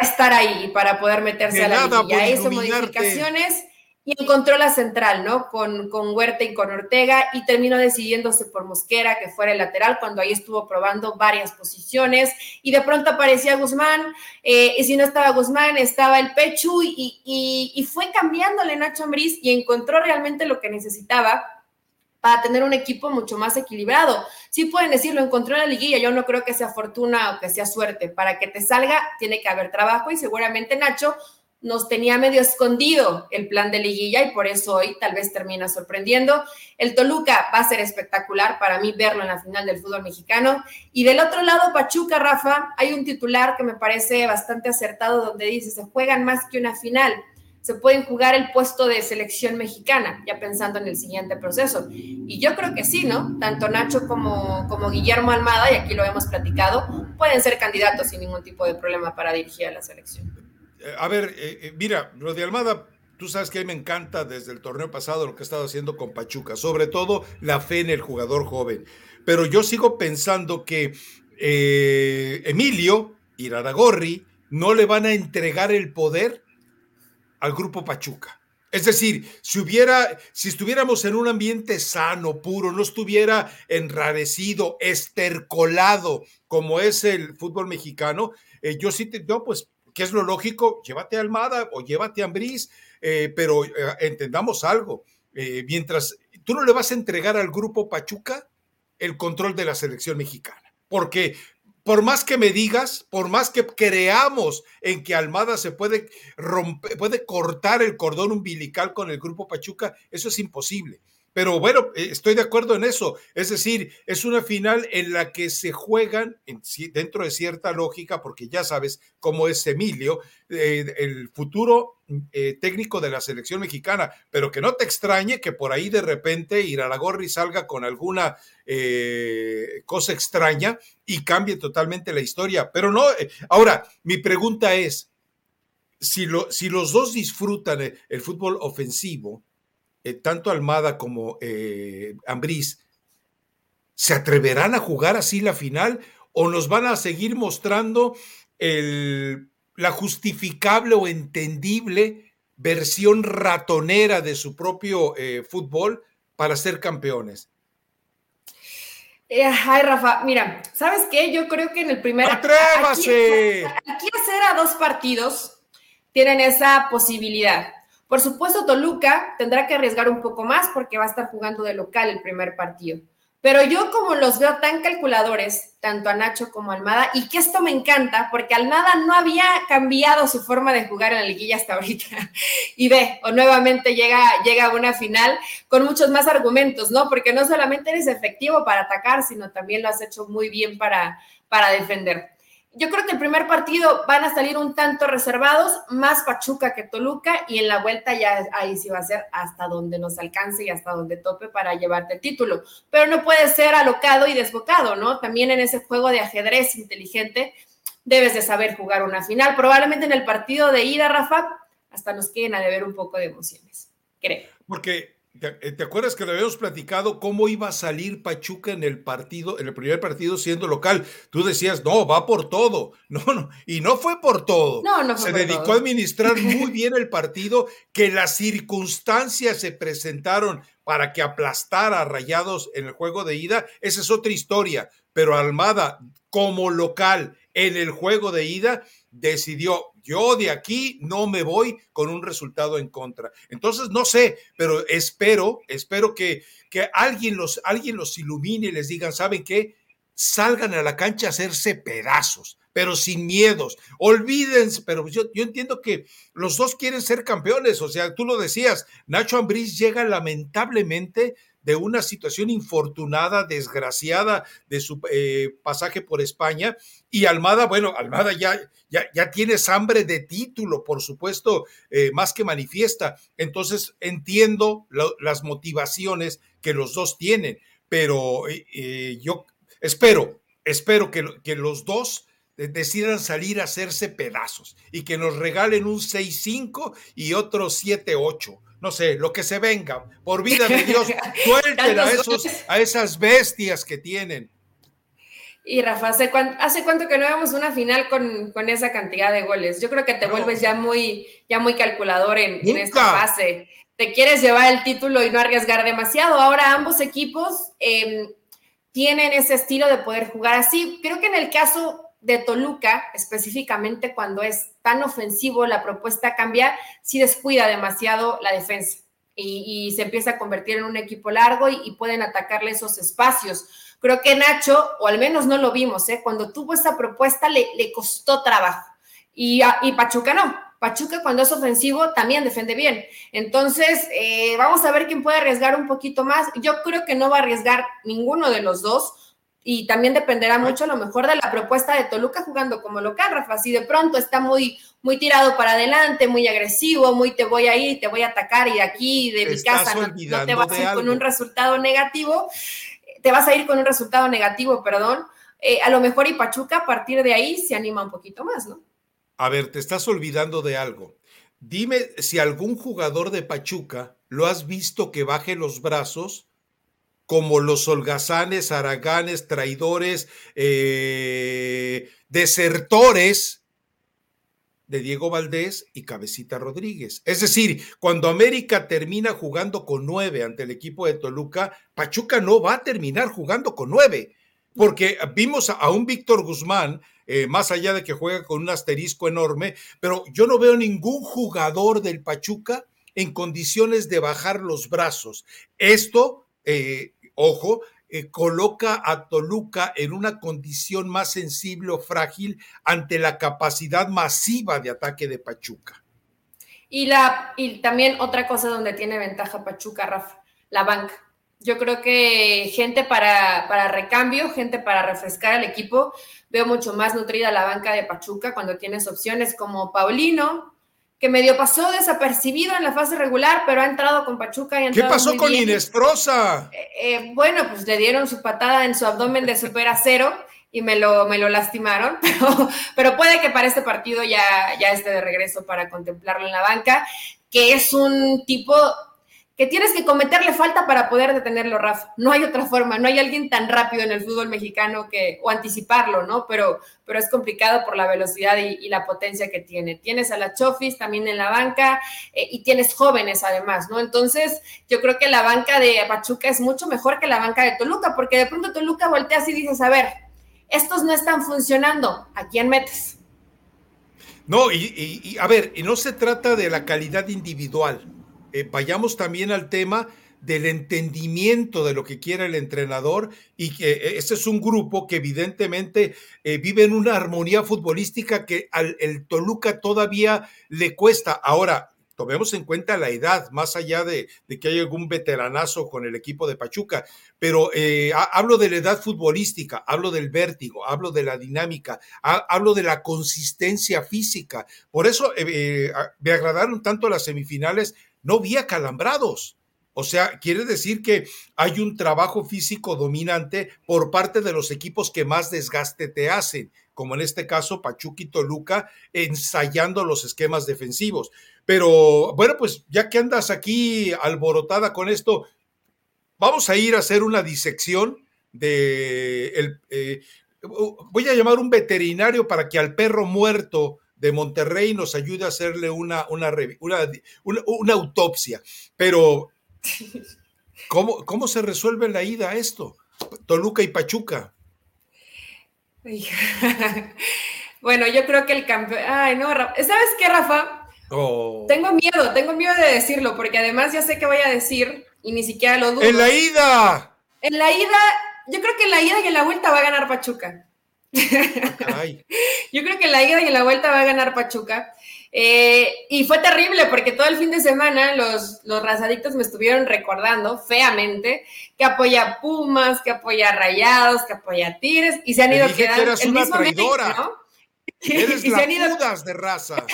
estar ahí para poder meterse a la liguilla. Hizo modificaciones y encontró la central, ¿no? Con, con Huerta y con Ortega y terminó decidiéndose por Mosquera, que fuera el lateral, cuando ahí estuvo probando varias posiciones y de pronto aparecía Guzmán, eh, y si no estaba Guzmán, estaba el Pechu y, y, y fue cambiándole Nacho Ambriz y encontró realmente lo que necesitaba para tener un equipo mucho más equilibrado. Sí pueden decirlo, encontró en la liguilla, yo no creo que sea fortuna o que sea suerte. Para que te salga, tiene que haber trabajo y seguramente Nacho nos tenía medio escondido el plan de liguilla y por eso hoy tal vez termina sorprendiendo. El Toluca va a ser espectacular para mí verlo en la final del fútbol mexicano. Y del otro lado, Pachuca, Rafa, hay un titular que me parece bastante acertado donde dice, se juegan más que una final se pueden jugar el puesto de selección mexicana, ya pensando en el siguiente proceso. Y yo creo que sí, ¿no? Tanto Nacho como, como Guillermo Almada, y aquí lo hemos platicado, pueden ser candidatos sin ningún tipo de problema para dirigir a la selección. Eh, a ver, eh, eh, mira, lo Almada, tú sabes que a mí me encanta desde el torneo pasado lo que ha estado haciendo con Pachuca, sobre todo la fe en el jugador joven. Pero yo sigo pensando que Emilio Iraragorri no le van a entregar el poder al grupo Pachuca. Es decir, si hubiera, si estuviéramos en un ambiente sano, puro, no estuviera enrarecido, estercolado como es el fútbol mexicano, eh, yo sí te, no, pues, ¿qué es lo lógico? Llévate a Almada o llévate a Ambriz, eh, pero eh, entendamos algo, mientras tú no le vas a entregar al grupo Pachuca el control de la selección mexicana, porque por más que me digas, por más que creamos en que Almada se puede romper, puede cortar el cordón umbilical con el grupo Pachuca, eso es imposible. Pero bueno, eh, estoy de acuerdo en eso. Es decir, es una final en la que se juegan dentro de cierta lógica, porque ya sabes cómo es Emilio, eh, el futuro eh, técnico de la selección mexicana, pero que no te extrañe que por ahí de repente Iraragorri salga con alguna eh, cosa extraña y cambie totalmente la historia. Pero no, ahora, mi pregunta es, si, lo, si los dos disfrutan el, fútbol ofensivo, tanto Almada como Ambriz, ¿se atreverán a jugar así la final o nos van a seguir mostrando el la justificable o entendible versión ratonera de su propio eh, fútbol para ser campeones. Eh, ay, Rafa, mira, ¿sabes qué? Yo creo que en el primer... ¡Atrévase! Aquí, hacer a dos partidos tienen esa posibilidad. Por supuesto, Toluca tendrá que arriesgar un poco más porque va a estar jugando de local el primer partido. Pero yo como los veo tan calculadores, tanto a Nacho como a Almada, y que esto me encanta, porque Almada no había cambiado su forma de jugar en la liguilla hasta ahorita. Y ve, o nuevamente llega, llega a una final con muchos más argumentos, ¿no? Porque no solamente eres efectivo para atacar, sino también lo has hecho muy bien para, para defender yo creo que el primer partido van a salir un tanto reservados, más Pachuca que Toluca, y en la vuelta ya ahí sí va a ser hasta donde nos alcance y hasta donde tope para llevarte el título. Pero no puede ser alocado y desbocado, ¿no? También en ese juego de ajedrez inteligente debes de saber jugar una final. Probablemente en el partido de ida, Rafa, hasta nos queden a deber un poco de emociones, creo. Porque ¿Te, acuerdas que le habíamos platicado cómo iba a salir Pachuca en el partido, en el primer partido siendo local? Tú decías, no, va por todo. No, no, y no fue por todo. No, no fue Se dedicó a administrar muy bien el partido, que las circunstancias se presentaron para que aplastara a Rayados en el juego de ida. Esa es otra historia. Pero Almada, como local en el juego de ida, decidió, yo de aquí no me voy con un resultado en contra. Entonces, no sé, pero espero, espero que, que alguien, los, alguien los ilumine y les digan, ¿saben qué? Salgan a la cancha a hacerse pedazos, pero sin miedos. Olvídense, pero yo, yo entiendo que los dos quieren ser campeones, o sea, tú lo decías, Nacho Ambriz llega lamentablemente de una situación infortunada, desgraciada de su eh, pasaje por España. Y Almada, bueno, Almada ya, ya, ya tienes hambre de título, por supuesto, eh, más que manifiesta. Entonces entiendo las motivaciones que los dos tienen, pero eh, yo espero, espero que, que los dos decidan salir a hacerse pedazos y que nos regalen un 6-5 y otro 7-8 no sé, lo que se venga, por vida de Dios, suelten a, esos, a esas bestias que tienen. Y Rafa, ¿hace cuánto, que no vemos una final con, esa cantidad de goles? Yo creo que te vuelves ya muy, ya muy calculador en, esta fase. Te quieres llevar el título y no arriesgar demasiado. Ahora ambos equipos em, tienen ese estilo de poder jugar así. Creo que en el caso de Toluca, específicamente cuando es tan ofensivo, la propuesta cambia, si descuida demasiado la defensa y, se empieza a convertir en un equipo largo y, pueden atacarle esos espacios. Creo que Nacho, o al menos no lo vimos, ¿eh? cuando tuvo esa propuesta le, le costó trabajo y, y Pachuca no. Pachuca cuando es ofensivo también defiende bien. Entonces, eh, vamos a ver quién puede arriesgar un poquito más. Yo creo que no va a arriesgar ninguno de los dos y también dependerá mucho a lo mejor de la propuesta de Toluca jugando como local, Rafa. Si de pronto está muy, muy tirado para adelante, muy agresivo, muy te voy a ir, te voy a atacar y de aquí, de mi casa, no, te vas a ir con un resultado negativo, te vas a ir con un resultado negativo, perdón. Eh, a lo mejor y Pachuca a partir de ahí se anima un poquito más, ¿no? A ver, te estás olvidando de algo. Dime si algún jugador de Pachuca lo has visto que baje los brazos como los holgazanes, araganes, traidores, eh, desertores de Diego Valdés y Cabecita Rodríguez. Es decir, cuando América termina jugando con nueve ante el equipo de Toluca, Pachuca no va a terminar jugando con nueve, porque vimos a un Víctor Guzmán, eh, más allá de que juega con un asterisco enorme, pero yo no veo ningún jugador del Pachuca en condiciones de bajar los brazos. Esto eh, ojo, eh, coloca a Toluca en una condición más sensible o frágil ante la capacidad masiva de ataque de Pachuca. Y, la, y también otra cosa donde tiene ventaja Pachuca, Rafa, la banca. Yo creo que gente para, para recambio, gente para refrescar al equipo. Veo mucho más nutrida la banca de Pachuca cuando tienes opciones como Paulino, que medio pasó desapercibido en la fase regular, pero ha entrado con Pachuca. Y ¿Qué pasó con Inesprosa? Eh, eh, bueno, pues le dieron su patada en su abdomen de super acero y me lo, me lo lastimaron, pero, pero puede que para este partido ya, ya esté de regreso para contemplarlo en la banca, que es un tipo que tienes que cometerle falta para poder detenerlo, Rafa. No hay otra forma, no hay alguien tan rápido en el fútbol mexicano que, o anticiparlo, ¿no? Pero, pero es complicado por la velocidad y, la potencia que tiene. Tienes a la Chofis también en la banca eh, y tienes jóvenes además, ¿no? Entonces, yo creo que la banca de Pachuca es mucho mejor que la banca de Toluca, porque de pronto Toluca volteas y dices, a ver, estos no están funcionando, ¿a quién metes? No, y, y a ver, y no se trata de la calidad individual eh, vayamos también al tema del entendimiento de lo que quiere el entrenador y que eh, este es un grupo que evidentemente eh, vive en una armonía futbolística que al el Toluca todavía le cuesta. Ahora, tomemos en cuenta la edad, más allá de, que hay algún veteranazo con el equipo de Pachuca, pero hablo de la edad futbolística, hablo del vértigo, hablo de la dinámica, hablo de la consistencia física. Por eso me agradaron tanto las semifinales no vi acalambrados. O sea, quiere decir que hay un trabajo físico dominante por parte de los equipos que más desgaste te hacen, como en este caso Pachuca y Toluca, ensayando los esquemas defensivos. Pero bueno, pues ya que andas aquí alborotada con esto, vamos a ir a hacer una disección de... El, eh, voy a llamar un veterinario para que al perro muerto de Monterrey nos ayude a hacerle una, una, una, autopsia. Pero, ¿cómo, ¿cómo se resuelve la ida esto? Toluca y Pachuca. bueno, yo creo que el campeón. Ay, no, ¿sabes qué, Rafa? Oh. Tengo miedo, tengo miedo de decirlo, porque además ya sé qué voy a decir y ni siquiera lo dudo. ¡En la ida! En la ida, yo creo que en la ida y en la vuelta va a ganar Pachuca. Yo creo que la ida y la vuelta va a ganar Pachuca. Eh, y fue terrible porque todo el fin de semana los, los razadictos me estuvieron recordando feamente que apoya Pumas, que apoya Rayados, que apoya Tigres y se han ido quedando. el una traidora. Eres y la se ido... de raza.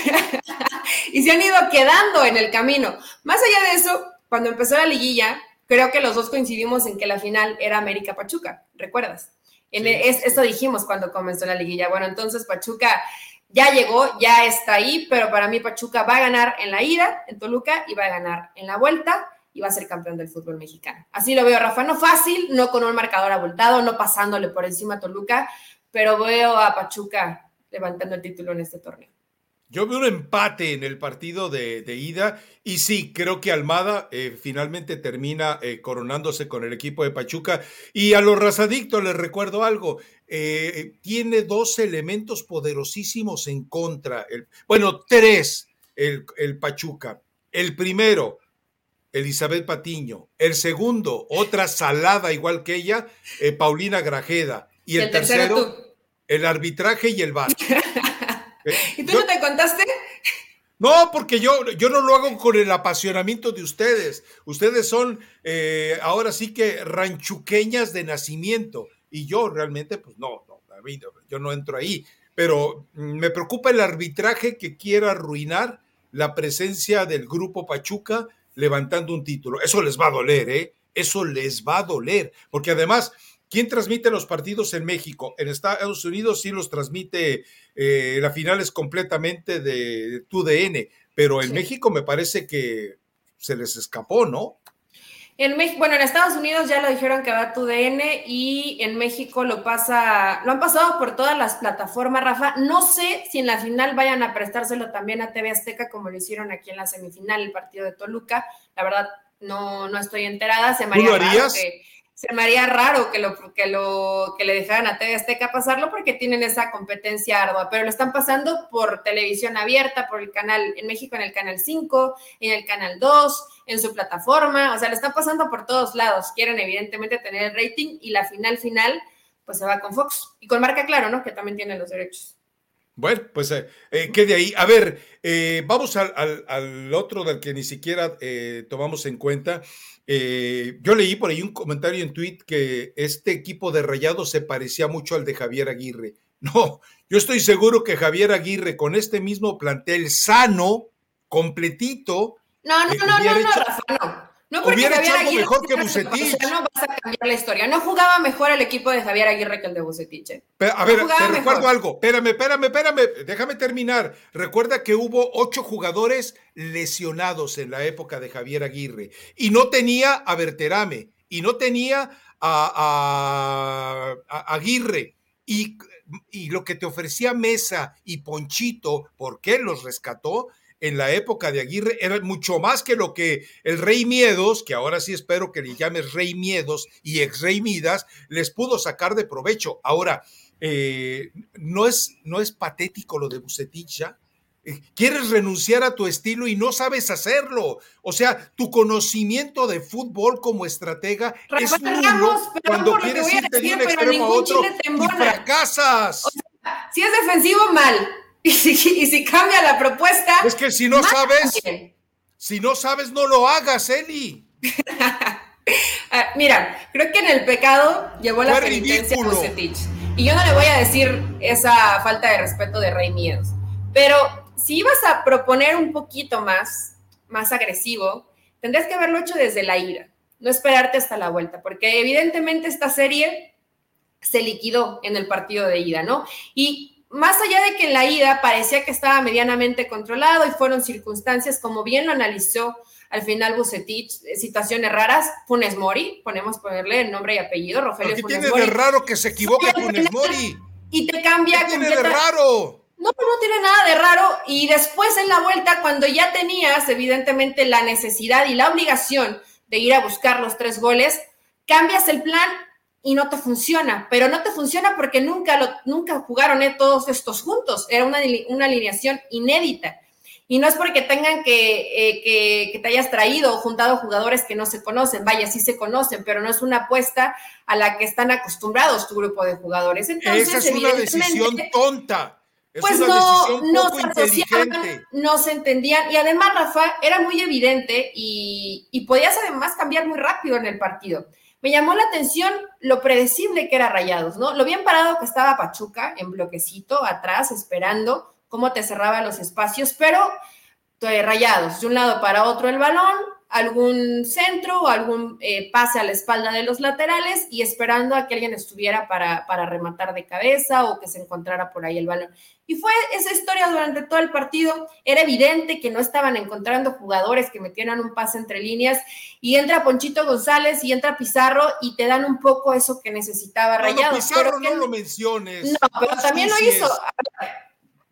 y se han ido quedando en el camino. Más allá de eso, cuando empezó la liguilla, creo que los dos coincidimos en que la final era América Pachuca, ¿recuerdas? En esto dijimos cuando comenzó la liguilla. Bueno, entonces Pachuca ya llegó, ya está ahí, pero para mí Pachuca va a ganar en la ida, en Toluca, y va a ganar en la vuelta y va a ser campeón del fútbol mexicano. Así lo veo, Rafa. No fácil, no con un marcador abultado, no pasándole por encima a Toluca, pero veo a Pachuca levantando el título en este torneo. Yo veo un empate en el partido de, ida y sí, creo que Almada eh, finalmente termina eh, coronándose con el equipo de Pachuca. Y a los razadictos les recuerdo algo, eh, tiene dos elementos poderosísimos en contra. El, bueno, tres, el, el, Pachuca. El primero, Elizabeth Patiño. El segundo, otra salada igual que ella, Paulina Grajeda. Y el, tercero, el arbitraje y el VAR. ¿Y tú no te contaste? No, porque yo, yo no lo hago con el apasionamiento de ustedes. Ustedes son eh, ahora sí que ranchuqueñas de nacimiento. Y yo realmente, pues no, no, yo no entro ahí. Pero me preocupa el arbitraje que quiera arruinar la presencia del grupo Pachuca levantando un título. Eso les va a doler, ¿eh? Eso les va a doler. Porque además, ¿Quién transmite los partidos en México? En Estados Unidos sí los transmite, eh, la final es completamente de TUDN, pero en México me parece que se les escapó, ¿no? En México, bueno, en Estados Unidos ya lo dijeron que va a TUDN y en México lo pasa, lo han pasado por todas las plataformas, Rafa. No sé si en la final vayan a prestárselo también a TV Azteca como lo hicieron aquí en la semifinal, el partido de Toluca. La verdad, no, no estoy enterada. Se me ¿Tú lo harías? Se me haría raro que lo, que lo que le dejaran a TV Azteca pasarlo porque tienen esa competencia ardua, pero lo están pasando por televisión abierta, por el canal en México en el canal 5, en el canal 2, en su plataforma, o sea, lo están pasando por todos lados. Quieren evidentemente tener el rating y la final final pues se va con Fox y con marca claro, ¿no? Que también tiene los derechos. Bueno, pues eh, eh ahí. A ver, eh, vamos al, al, otro del que ni siquiera eh, tomamos en cuenta. Eh, yo leí por ahí un comentario en tweet que este equipo de Rayados se parecía mucho al de Javier Aguirre. No, yo estoy seguro que Javier Aguirre con este mismo plantel sano, completito. No, no, no, no, no, Rafa, no. No porque hubiera Javier Aguirre mejor que Bucetich. No vas a cambiar la historia. No jugaba mejor el equipo de Javier Aguirre que el de Bucetich. ¿eh? a ver, te recuerdo algo. Espérame, espérame, espérame. Déjame terminar. Recuerda que hubo ocho jugadores lesionados en la época de Javier Aguirre. Y no tenía a Berterame. Y no tenía a, Aguirre. Y, y lo que te ofrecía Mesa y Ponchito, ¿por qué los rescató? En la época de Aguirre era mucho más que lo que el Rey Miedos, que ahora sí espero que le llames Rey Miedos y ex Rey Midas, les pudo sacar de provecho. Ahora, eh, ¿no, es, ¿no es patético lo de Bucetich ya? Eh, quieres renunciar a tu estilo y no sabes hacerlo. O sea, tu conocimiento de fútbol como estratega es nulo cuando quieres irte de un extremo a otro y fracasas. si es defensivo, mal. Y si, cambia la propuesta. Es que si no sabes, si no sabes, no lo hagas, Eli. Ah, mira, creo que en el pecado llevó la penitencia a Bucetich. Y yo no le voy a decir esa falta de respeto de Rey Miedos. Pero si ibas a proponer un poquito más, más agresivo, tendrías que haberlo hecho desde la ira, no esperarte hasta la vuelta, porque evidentemente esta serie se liquidó en el partido de ida, ¿no? Y más allá de que en la ida parecía que estaba medianamente controlado y fueron circunstancias, como bien lo analizó al final Bucetich, eh, situaciones raras, Funes Mori, ponemos ponerle el nombre y apellido, Rogelio ¿Qué tiene de raro que se equivoque Funes Mori? Y te cambia. ¿Qué tiene de raro? No, no tiene nada de raro. Y después en la vuelta, cuando ya tenías evidentemente la necesidad y la obligación de ir a buscar los tres goles, cambias el plan y no te funciona, pero no te funciona porque nunca, lo, nunca jugaron eh, todos estos juntos, era una, una alineación inédita. Y no es porque tengan que, eh, que, te hayas traído o juntado jugadores que no se conocen, vaya, sí se conocen, pero no es una apuesta a la que están acostumbrados tu grupo de jugadores. Entonces, Esa es una decisión tonta. pues no, no se asociaban, no se entendían. Y además, Rafa, era muy evidente y, y podías además cambiar muy rápido en el partido. Me llamó la atención lo predecible que era Rayados, ¿no? Lo bien parado que estaba Pachuca en bloquecito, atrás, esperando cómo te cerraba los espacios, pero eh, rayados, de un lado para otro el balón, algún centro o algún eh, pase a la espalda de los laterales y esperando a que alguien estuviera para, para rematar de cabeza o que se encontrara por ahí el balón. Y fue esa historia durante todo el partido. Era evidente que no estaban encontrando jugadores que metieran un pase entre líneas y entra Ponchito González y entra Pizarro y te dan un poco eso que necesitaba Rayados. Pizarro no lo menciones. No, pero también lo hizo.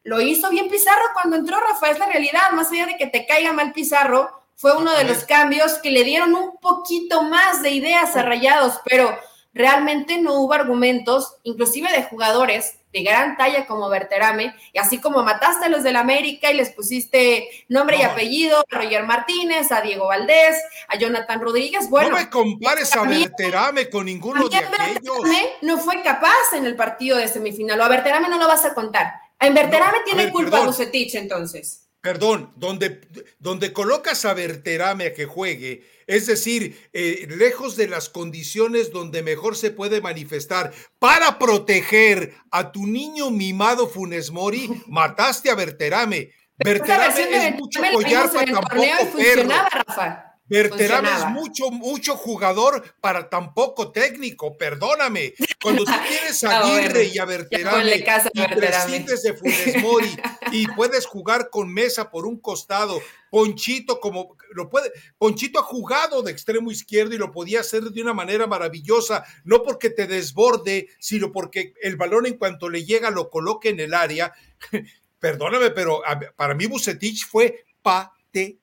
Lo hizo bien Pizarro cuando entró Rafa, es la realidad, más allá de que te caiga mal Pizarro, fue uno de los cambios que le dieron un poquito más de ideas a Rayados, pero realmente no hubo argumentos, inclusive de jugadores de gran talla como Berterame, y así como mataste a los del América y les pusiste nombre y apellido a Roger Martínez, a Diego Valdés, a Jonathan Rodríguez. Bueno, no me compares a Berterame con ninguno de aquellos. no fue capaz en el partido de semifinal, o a Berterame no lo vas a contar. En Berterame tiene culpa Bucetich, entonces. Perdón, donde, donde colocas a Berterame a que juegue, es decir, eh, lejos de las condiciones donde mejor se puede manifestar para proteger a tu niño mimado Funes Mori, mataste a Berterame. Berterame es mucho collar para tampoco perro. Rafa. Berterame es mucho, mucho jugador para tan poco técnico, perdóname. Cuando tú tienes a Aguirre y a Berterame y prescindes de Funes Mori y puedes jugar con Mesa por un costado, Ponchito como lo puede, Ponchito ha jugado de extremo izquierdo y lo podía hacer de una manera maravillosa, no porque te desborde, sino porque el balón en cuanto le llega lo coloque en el área. Perdóname, pero para mí Bucetich fue patético.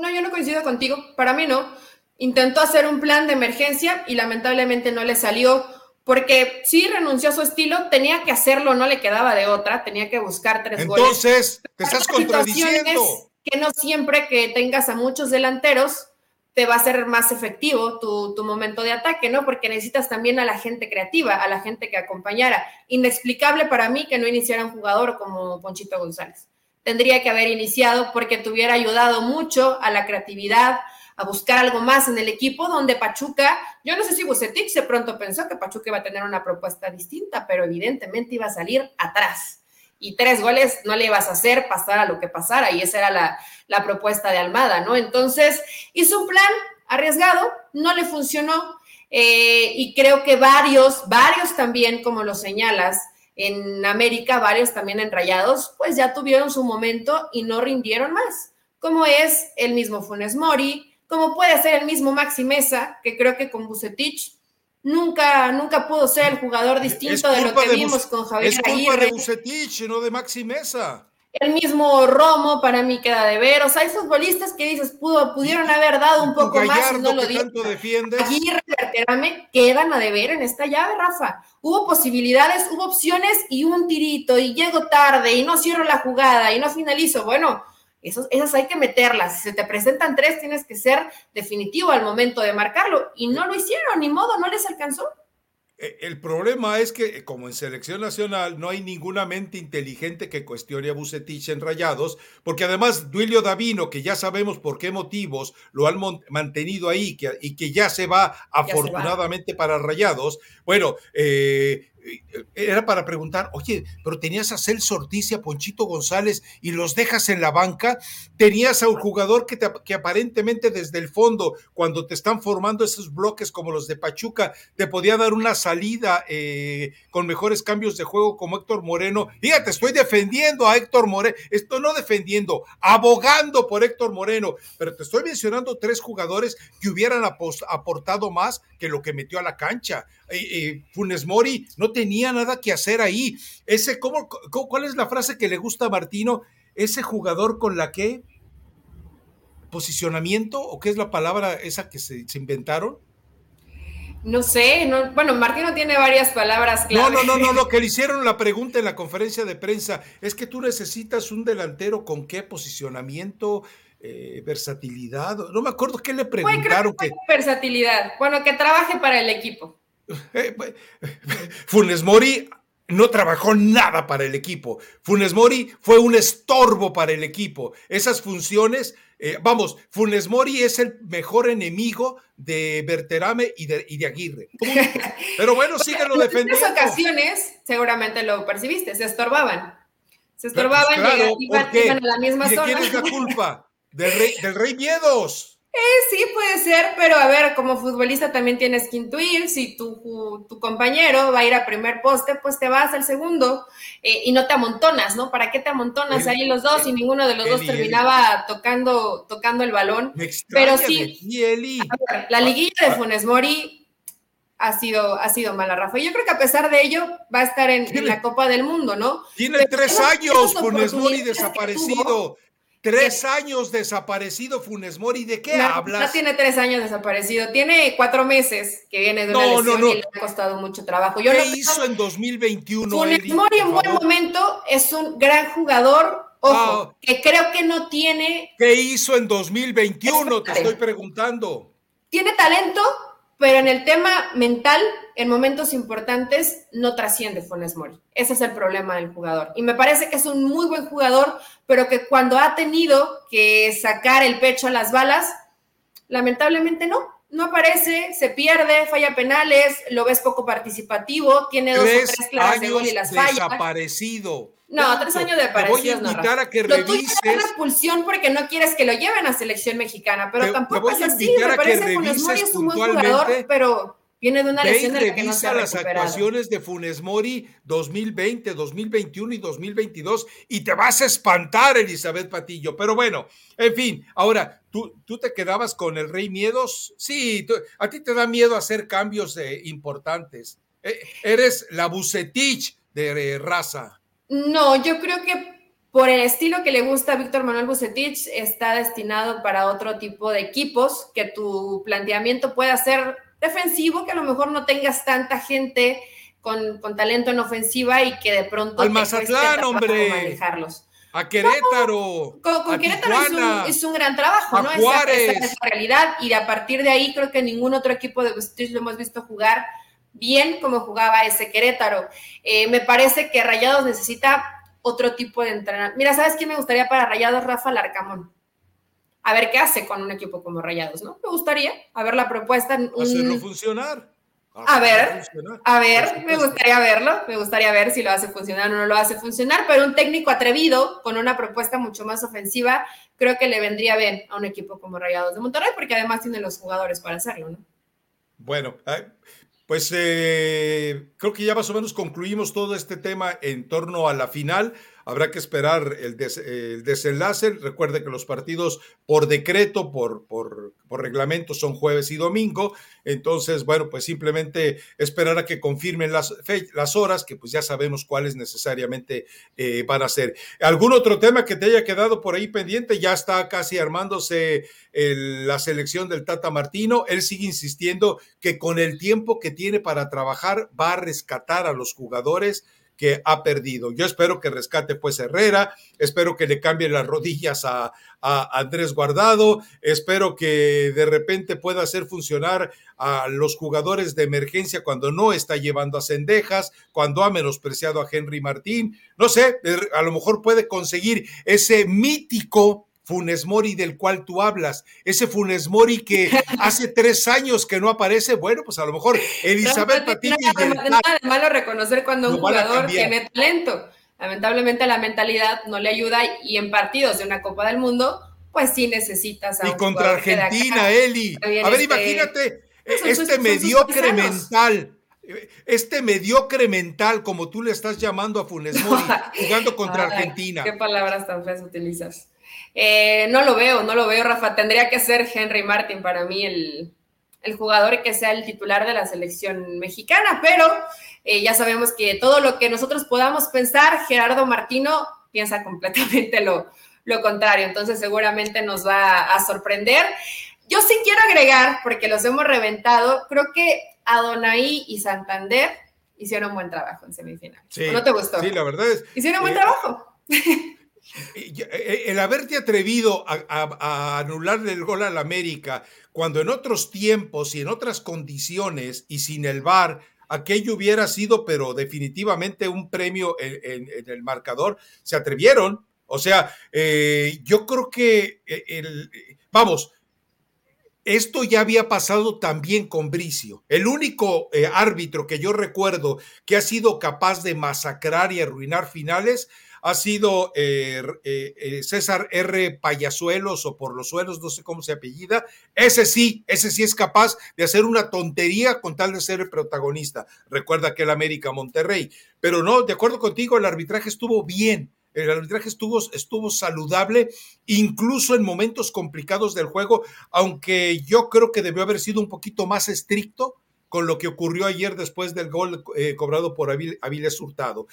No, yo no coincido contigo. Para mí no. Intentó hacer un plan de emergencia y lamentablemente no le salió porque sí renunció a su estilo, tenía que hacerlo, no le quedaba de otra, tenía que buscar tres goles. Entonces, te estás contradiciendo. Que no siempre que tengas a muchos delanteros te va a ser más efectivo tu, tu, momento de ataque, ¿no? Porque necesitas también a la gente creativa, a la gente que acompañara. Inexplicable para mí que no iniciara un jugador como Ponchito González tendría que haber iniciado porque te hubiera ayudado mucho a la creatividad, a buscar algo más en el equipo, donde Pachuca, yo no sé si Bucetich de pronto pensó que Pachuca iba a tener una propuesta distinta, pero evidentemente iba a salir atrás. Y tres goles no le ibas a hacer pasar a lo que pasara, y esa era la, la propuesta de Almada, ¿no? Entonces, hizo un plan arriesgado, no le funcionó, eh, y creo que varios, varios también, como lo señalas, en América, varios también enrayados, pues ya tuvieron su momento y no rindieron más, como es el mismo Funes Mori, como puede ser el mismo Maxi Mesa, que creo que con Bucetich nunca, nunca pudo ser el jugador distinto de lo que vimos con Javier Es culpa de Bucetich, no de Maxi Mesa. El mismo Romo para mí queda de ver. O sea, hay futbolistas que dices, pudo, pudieron haber dado un poco más y no lo dieron. Aquí quedan a deber en esta llave, Rafa. Hubo posibilidades, hubo opciones y un tirito y llego tarde y no cierro la jugada y no finalizo. Bueno, esas hay que meterlas. Si se te presentan tres, tienes que ser definitivo al momento de marcarlo. Y no lo hicieron, ni modo, no les alcanzó. Eh, el problema es que, eh, como en selección nacional, no hay ninguna mente inteligente que cuestione a Bucetich en rayados, porque además Duilio Davino, que ya sabemos por qué motivos lo han mantenido ahí y que ya se va. afortunadamente para rayados, bueno, eh, era para preguntar, oye, pero tenías a Celso Ortiz y a Ponchito González y los dejas en la banca, tenías a un jugador que, que aparentemente desde el fondo, cuando te están formando esos bloques como los de Pachuca, te podía dar una salida eh, con mejores cambios de juego como Héctor Moreno. Fíjate, estoy defendiendo a Héctor Moreno, estoy no defendiendo, abogando por Héctor Moreno, pero te estoy mencionando tres jugadores que hubieran aportado más que lo que metió a la cancha. Eh, eh, Funes Mori no tenía nada que hacer ahí. Ese, ¿cómo, cuál es la frase que le gusta a Martino? Ese jugador con la que posicionamiento o qué es la palabra esa que se, inventaron? No sé, no, bueno, Martino tiene varias palabras clave. No, no, no, no, lo que le hicieron la pregunta en la conferencia de prensa es que tú necesitas un delantero con qué posicionamiento, eh, versatilidad. No me acuerdo qué le preguntaron. que, versatilidad. Bueno, que trabaje para el equipo. Eh, Funes Mori no trabajó nada para el equipo. Funes Mori fue un estorbo para el equipo. Esas funciones, eh, vamos, Funes Mori es el mejor enemigo de Berterame y de, y de Aguirre. Pero bueno, síguelo defendiendo. En otras ocasiones, seguramente lo percibiste, se estorbaban. Se pues estorbaban, y iban, a la misma ¿De quién es la culpa? Del rey, del rey Miedos. Eh, sí, puede ser, pero a ver, como futbolista también tienes que intuir, si tu, tu compañero va a ir a primer poste, pues te vas al segundo eh, y no te amontonas, ¿no? ¿Para qué te amontonas ahí los dos y ninguno de los dos terminaba tocando, tocando el balón? pero sí, la liguilla de Funes Mori ha sido, ha sido mala, Rafa. Y yo creo que a pesar de ello va a estar en, la Copa del Mundo, ¿no? Tiene tres años Funes Mori desaparecido. Tres años desaparecido Funes Mori, ¿de qué hablas? No tiene tres años desaparecido, tiene cuatro meses que viene de una lesión y le ha costado mucho trabajo. Yo ¿Qué hizo en 2021? Funes Mori en buen momento es un gran jugador, ojo, ah. que creo que no tiene... ¿Qué hizo en 2021? Te estoy preguntando. Tiene talento, pero en el tema mental, en momentos importantes, no trasciende Funes Mori. Ese es el problema del jugador. Y me parece que es un muy buen jugador, pero que cuando ha tenido que sacar el pecho a las balas, lamentablemente no. No aparece, se pierde, falla penales, lo ves poco participativo, tiene dos o tres claras de gol y las falla. Desaparecido. No, tres años de aparecido. Te voy a invitar a que revises. Lo tuyo expulsión porque no quieres que lo lleven a selección mexicana, pero tampoco es así. Me parece que Funes Mori es un buen jugador, pero viene de una lesión de la que no se ha las actuaciones de Funes Mori 2020, 2021 y 2022 y te vas a espantar, Elizabeth Patillo. Pero bueno, en fin, ahora, ¿tú, tú te quedabas con el Rey Miedos? Sí, a ti te da miedo hacer cambios eh, importantes. Eh, eres la Bucetich de raza. No, yo creo que por el estilo que le gusta a Víctor Manuel Bucetich, está destinado para otro tipo de equipos, que tu planteamiento pueda ser defensivo, que a lo mejor no tengas tanta gente con, talento en ofensiva y que de pronto... Al Mazatlán, hombre. Manejarlos. A Querétaro. con, Querétaro es un, gran trabajo, ¿no? Esa, es la realidad. Y a partir de ahí creo que ningún otro equipo de Bucetich lo hemos visto jugar bien como jugaba ese Querétaro. Eh, me parece que Rayados necesita otro tipo de entrenador. Mira, ¿sabes quién me gustaría para Rayados? Rafa Larcamón. A ver qué hace con un equipo como Rayados, ¿no? Me gustaría a ver la propuesta. Hacerlo funcionar. a ver, a ver, me gustaría verlo, me gustaría ver si lo hace funcionar o no lo hace funcionar, pero un técnico atrevido con una propuesta mucho más ofensiva, creo que le vendría bien a un equipo como Rayados de Monterrey, porque además tiene los jugadores para hacerlo, ¿no? Bueno, pues eh, creo que ya más o menos concluimos todo este tema en torno a la final. Habrá que esperar el, desenlace. Recuerde que los partidos por decreto, por, por, reglamento, son jueves y domingo. Entonces, bueno, pues simplemente esperar a que confirmen las, las horas, que pues ya sabemos cuáles necesariamente eh, van a ser. ¿Algún otro tema que te haya quedado por ahí pendiente? Ya está casi armándose la selección del Tata Martino. Él sigue insistiendo que con el tiempo que tiene para trabajar va a rescatar a los jugadores que ha perdido. Yo espero que rescate pues Herrera, espero que le cambie las rodillas a, Andrés Guardado, espero que de repente pueda hacer funcionar a los jugadores de emergencia cuando no está llevando a Cendejas, cuando ha menospreciado a Henry Martín, no sé, a lo mejor puede conseguir ese mítico Funes Mori del cual tú hablas, ese Funes Mori que hace tres años que no aparece, bueno, pues a lo mejor Elizabeth Patiño. No, nada, de malo reconocer cuando un jugador tiene talento. Lamentablemente la mentalidad no le ayuda y en partidos de una Copa del Mundo, pues sí necesitas a Y contra Argentina, Eli. A ver, este, imagínate, este mediocre mental este mediocre mental, como tú le estás llamando a Funes Mori, jugando contra Argentina. ¿Qué palabras tan feas utilizas? Eh, no lo veo, no lo veo, Rafa. Tendría que ser Henry Martin para mí el, jugador que sea el titular de la selección mexicana, pero eh, ya sabemos que todo lo que nosotros podamos pensar, Gerardo Martino piensa completamente lo, lo contrario, entonces seguramente nos va a sorprender. Yo sí quiero agregar, porque los hemos reventado, creo que Adonai y Santander hicieron buen trabajo en semifinal. ¿No te gustó? Sí, la verdad es. Hicieron buen trabajo. El haberte atrevido a, a, anularle el gol al América cuando en otros tiempos y en otras condiciones y sin el VAR aquello hubiera sido, pero definitivamente un premio en, el marcador, se atrevieron. O sea, eh, yo creo que eh, el, vamos, esto ya había pasado también con Bricio. El único eh, árbitro que yo recuerdo que ha sido capaz de masacrar y arruinar finales ha sido eh, eh, César R. Payasuelos o por los suelos, no sé cómo se apellida. Ese sí, ese sí es capaz de hacer una tontería con tal de ser el protagonista. Recuerda que el América Monterrey. Pero no, de acuerdo contigo, el arbitraje estuvo bien el arbitraje estuvo, estuvo saludable, incluso en momentos complicados del juego, aunque yo creo que debió haber sido un poquito más estricto con lo que ocurrió ayer después del gol eh, cobrado por Aviles Hurtado.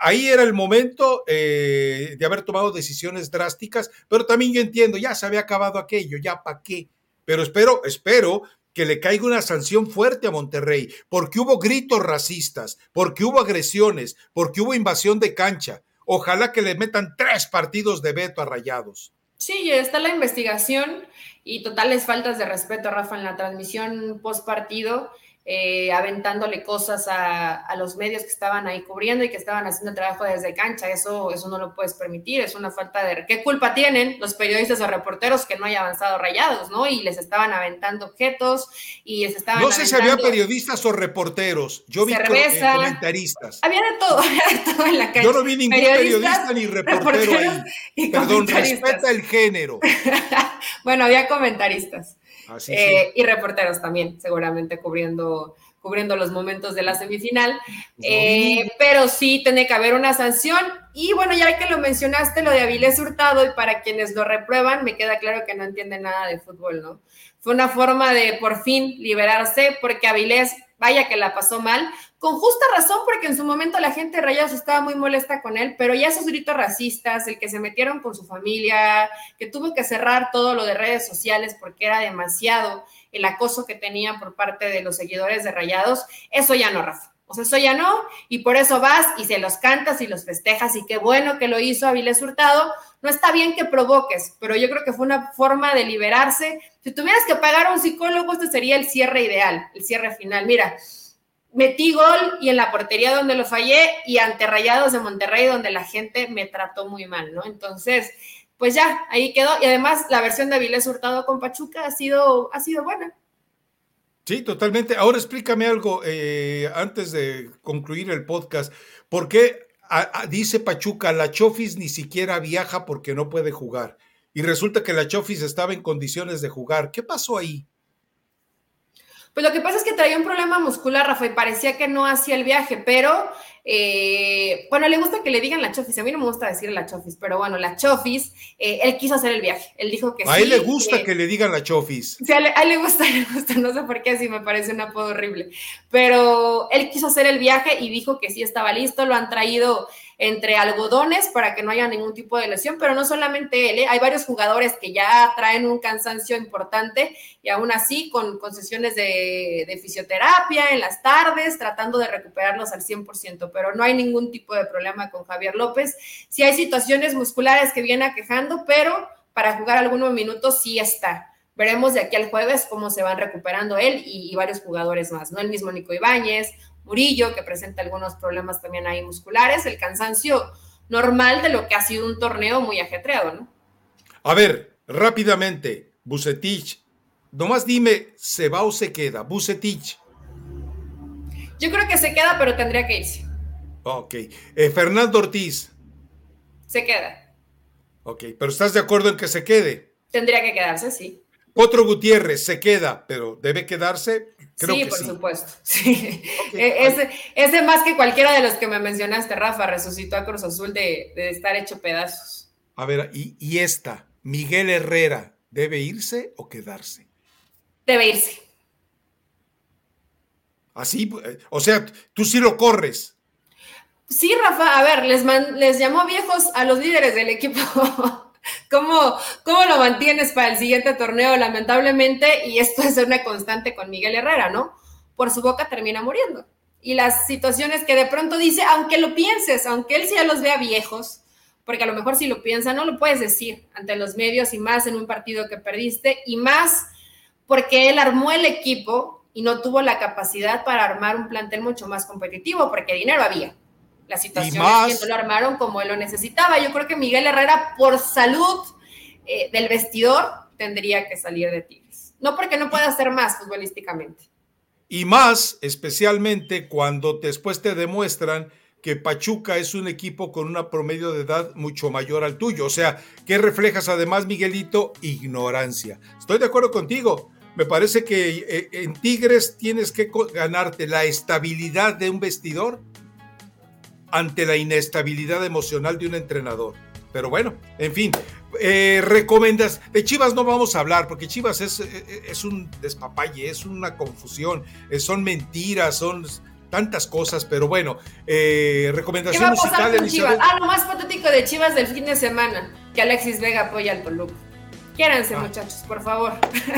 ahí era el momento eh, de haber tomado decisiones drásticas, pero también yo entiendo, ya se había acabado aquello, ya para qué. Pero espero, espero que le caiga una sanción fuerte a Monterrey, porque hubo gritos racistas, porque hubo agresiones, porque hubo invasión de cancha. Ojalá que le metan tres partidos de veto a Rayados. Sí, está la investigación y totales faltas de respeto, Rafa, en la transmisión post partido. Eh, aventándole cosas a, los medios que estaban ahí cubriendo y que estaban haciendo trabajo desde cancha. Eso, eso no lo puedes permitir, es una falta de... ¿Qué culpa tienen los periodistas o reporteros que no haya avanzado rayados, no? Y les estaban aventando objetos y les estaban... No sé si había periodistas o reporteros, yo vi cerveza, comentaristas. Había de todo, había de todo en la cancha. Yo no vi ningún periodista ni reportero ahí. Perdón, respeta el género. bueno, había comentaristas. Ah, eh, y reporteros también, seguramente cubriendo, cubriendo los momentos de la semifinal. Pues eh, pero sí tiene que haber una sanción. Y bueno, ya que lo mencionaste, lo de Avilés Hurtado, y para quienes lo reprueban, me queda claro que no entienden nada de fútbol, ¿no? Fue una forma de por fin liberarse, porque Avilés, vaya que la pasó mal, con justa razón, porque en su momento la gente de Rayados estaba muy molesta con él, pero ya esos gritos racistas, el que se metieron con su familia, que tuvo que cerrar todo lo de redes sociales porque era demasiado el acoso que tenían por parte de los seguidores de Rayados, eso ya no, Rafa. O sea, eso ya no, y por eso vas y se los cantas y los festejas, y qué bueno que lo hizo Avilés Hurtado. No está bien que provoques, pero yo creo que fue una forma de liberarse. Si tuvieras que pagar a un psicólogo, este sería el cierre ideal, el cierre final. Mira, metí gol y en la portería donde lo fallé y ante Rayados de Monterrey donde la gente me trató muy mal, ¿no? Entonces, pues ya, ahí quedó. Y además la versión de Avilés Hurtado con Pachuca ha sido, ha sido buena. Sí, totalmente. Ahora explícame algo eh, antes de concluir el podcast. ¿Por qué dice Pachuca, la Chofis ni siquiera viaja porque no puede jugar? Y resulta que la Chofis estaba en condiciones de jugar. ¿Qué pasó ahí? Pues lo que pasa es que traía un problema muscular, Rafa, y parecía que no hacía el viaje, pero eh, bueno, le gusta que le digan la chofis. A mí no me gusta decir la chofis, pero bueno, la chofis, eh, él quiso hacer el viaje. Él dijo que a sí. A él le gusta que le digan la chofis. Sí, a él, le gusta, le gusta. No sé por qué, así me parece un apodo horrible. Pero él quiso hacer el viaje y dijo que sí estaba listo. Lo han traído entre algodones para que no haya ningún tipo de lesión, pero no solamente él, ¿eh? hay varios jugadores que ya traen un cansancio importante y aún así con, sesiones de, de, fisioterapia en las tardes, tratando de recuperarlos al 100%, pero no hay ningún tipo de problema con Javier López. Sí hay situaciones musculares que viene aquejando, pero para jugar algunos minutos sí está. Veremos de aquí al jueves cómo se van recuperando él y, y varios jugadores más, ¿no? El mismo Nico Ibáñez, Murillo, que presenta algunos problemas también ahí musculares, el cansancio normal de lo que ha sido un torneo muy ajetreado, ¿no? A ver, rápidamente, Bucetich, nomás dime, ¿se va o se queda? Bucetich. Yo creo que se queda, pero tendría que irse. Ok. Eh, Fernando Ortiz. Se queda. Ok, pero ¿estás de acuerdo en que se quede? Tendría que quedarse, sí. Otro Gutiérrez se queda, pero debe quedarse sí, por supuesto. Sí. E-, ese, más que cualquiera de los que me mencionaste, Rafa, resucitó a Cruz Azul de, estar hecho pedazos. A ver, y, y, esta, Miguel Herrera, ¿debe irse o quedarse? Debe irse. Así, o sea, tú sí lo corres. Sí, Rafa, a ver, les, les llamó viejos a los líderes del equipo. ¿Cómo, ¿Cómo lo mantienes para el siguiente torneo? Lamentablemente, y esto es una constante con Miguel Herrera, ¿no? por su boca termina muriendo. Y las situaciones que de pronto dice, aunque lo pienses, aunque él sí ya los vea viejos, porque a lo mejor si lo piensa, no lo puedes decir ante los medios y más en un partido que perdiste y más porque él armó el equipo y no tuvo la capacidad para armar un plantel mucho más competitivo, porque dinero había. La situación es que no lo armaron como él lo necesitaba. Yo creo que Miguel Herrera, por salud eh, del vestidor, tendría que salir de Tigres. No porque no pueda hacer más futbolísticamente. Y más, especialmente cuando después te demuestran que Pachuca es un equipo con una promedio de edad mucho mayor al tuyo. O sea, ¿qué reflejas además, Miguelito? Ignorancia. Estoy de acuerdo contigo. Me parece que eh, en Tigres tienes que ganarte la estabilidad de un vestidor ante la inestabilidad emocional de un entrenador. Pero bueno, en fin, eh, recomendas. De Chivas no vamos a hablar, porque Chivas es, eh, es un despapalle, es una confusión, son mentiras, son tantas cosas, pero bueno, eh, recomendación musical. Ah, lo más patético de Chivas del fin de semana, que Alexis Vega apoya al Toluca. Quiéranse, ah. muchachos, por favor.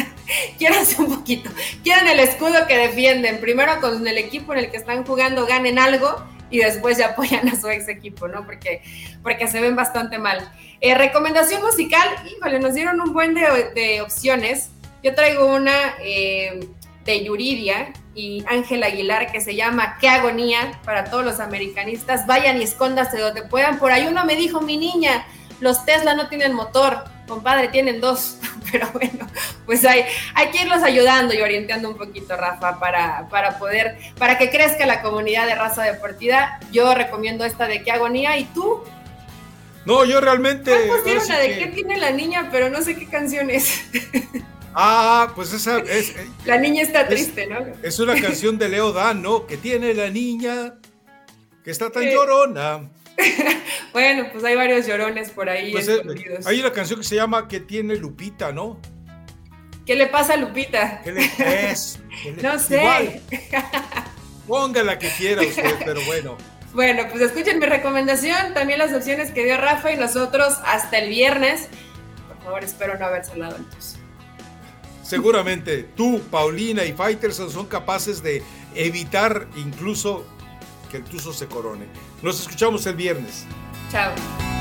Quiéranse un poquito. Quieran el escudo que defienden. Primero con el equipo en el que están jugando ganen algo y después ya apoyan a su ex equipo, ¿no? Porque, porque se ven bastante mal. Eh, recomendación musical, híjole, nos dieron un buen de, opciones. Yo traigo una eh, de Yuridia, y Ángel Aguilar que se llama Qué agonía para todos los americanistas. Vayan y escóndase donde puedan. Por ahí uno me dijo, mi niña, los Tesla no tienen motor, compadre, tienen dos. Pero bueno, pues hay, hay que irlos ayudando y orientando un poquito, Rafa, para, para poder, para que crezca la comunidad de raza deportiva. Yo recomiendo esta de Qué agonía. ¿Y tú? No, yo realmente. pusieron la de qué tiene la niña, pero no sé qué canción es. Ah, pues esa es. Eh, la niña está triste, ¿no? Es una canción de Leo Dan, ¿no? Que tiene la niña que está tan llorona. bueno, pues hay varios llorones por ahí. Pues eh, hay una canción que se llama Que tiene Lupita, ¿no? ¿Qué le pasa a Lupita? ¿Qué le es? no sé. Póngala que quiera usted, pero bueno. Bueno, pues escuchen mi recomendación, también las opciones que dio Rafa y nosotros hasta el viernes. Por favor, espero no haber salado entonces seguramente tú, Paulina y Fighterson son capaces de evitar incluso que el Tuzo se corone. Nos escuchamos el viernes. Chao.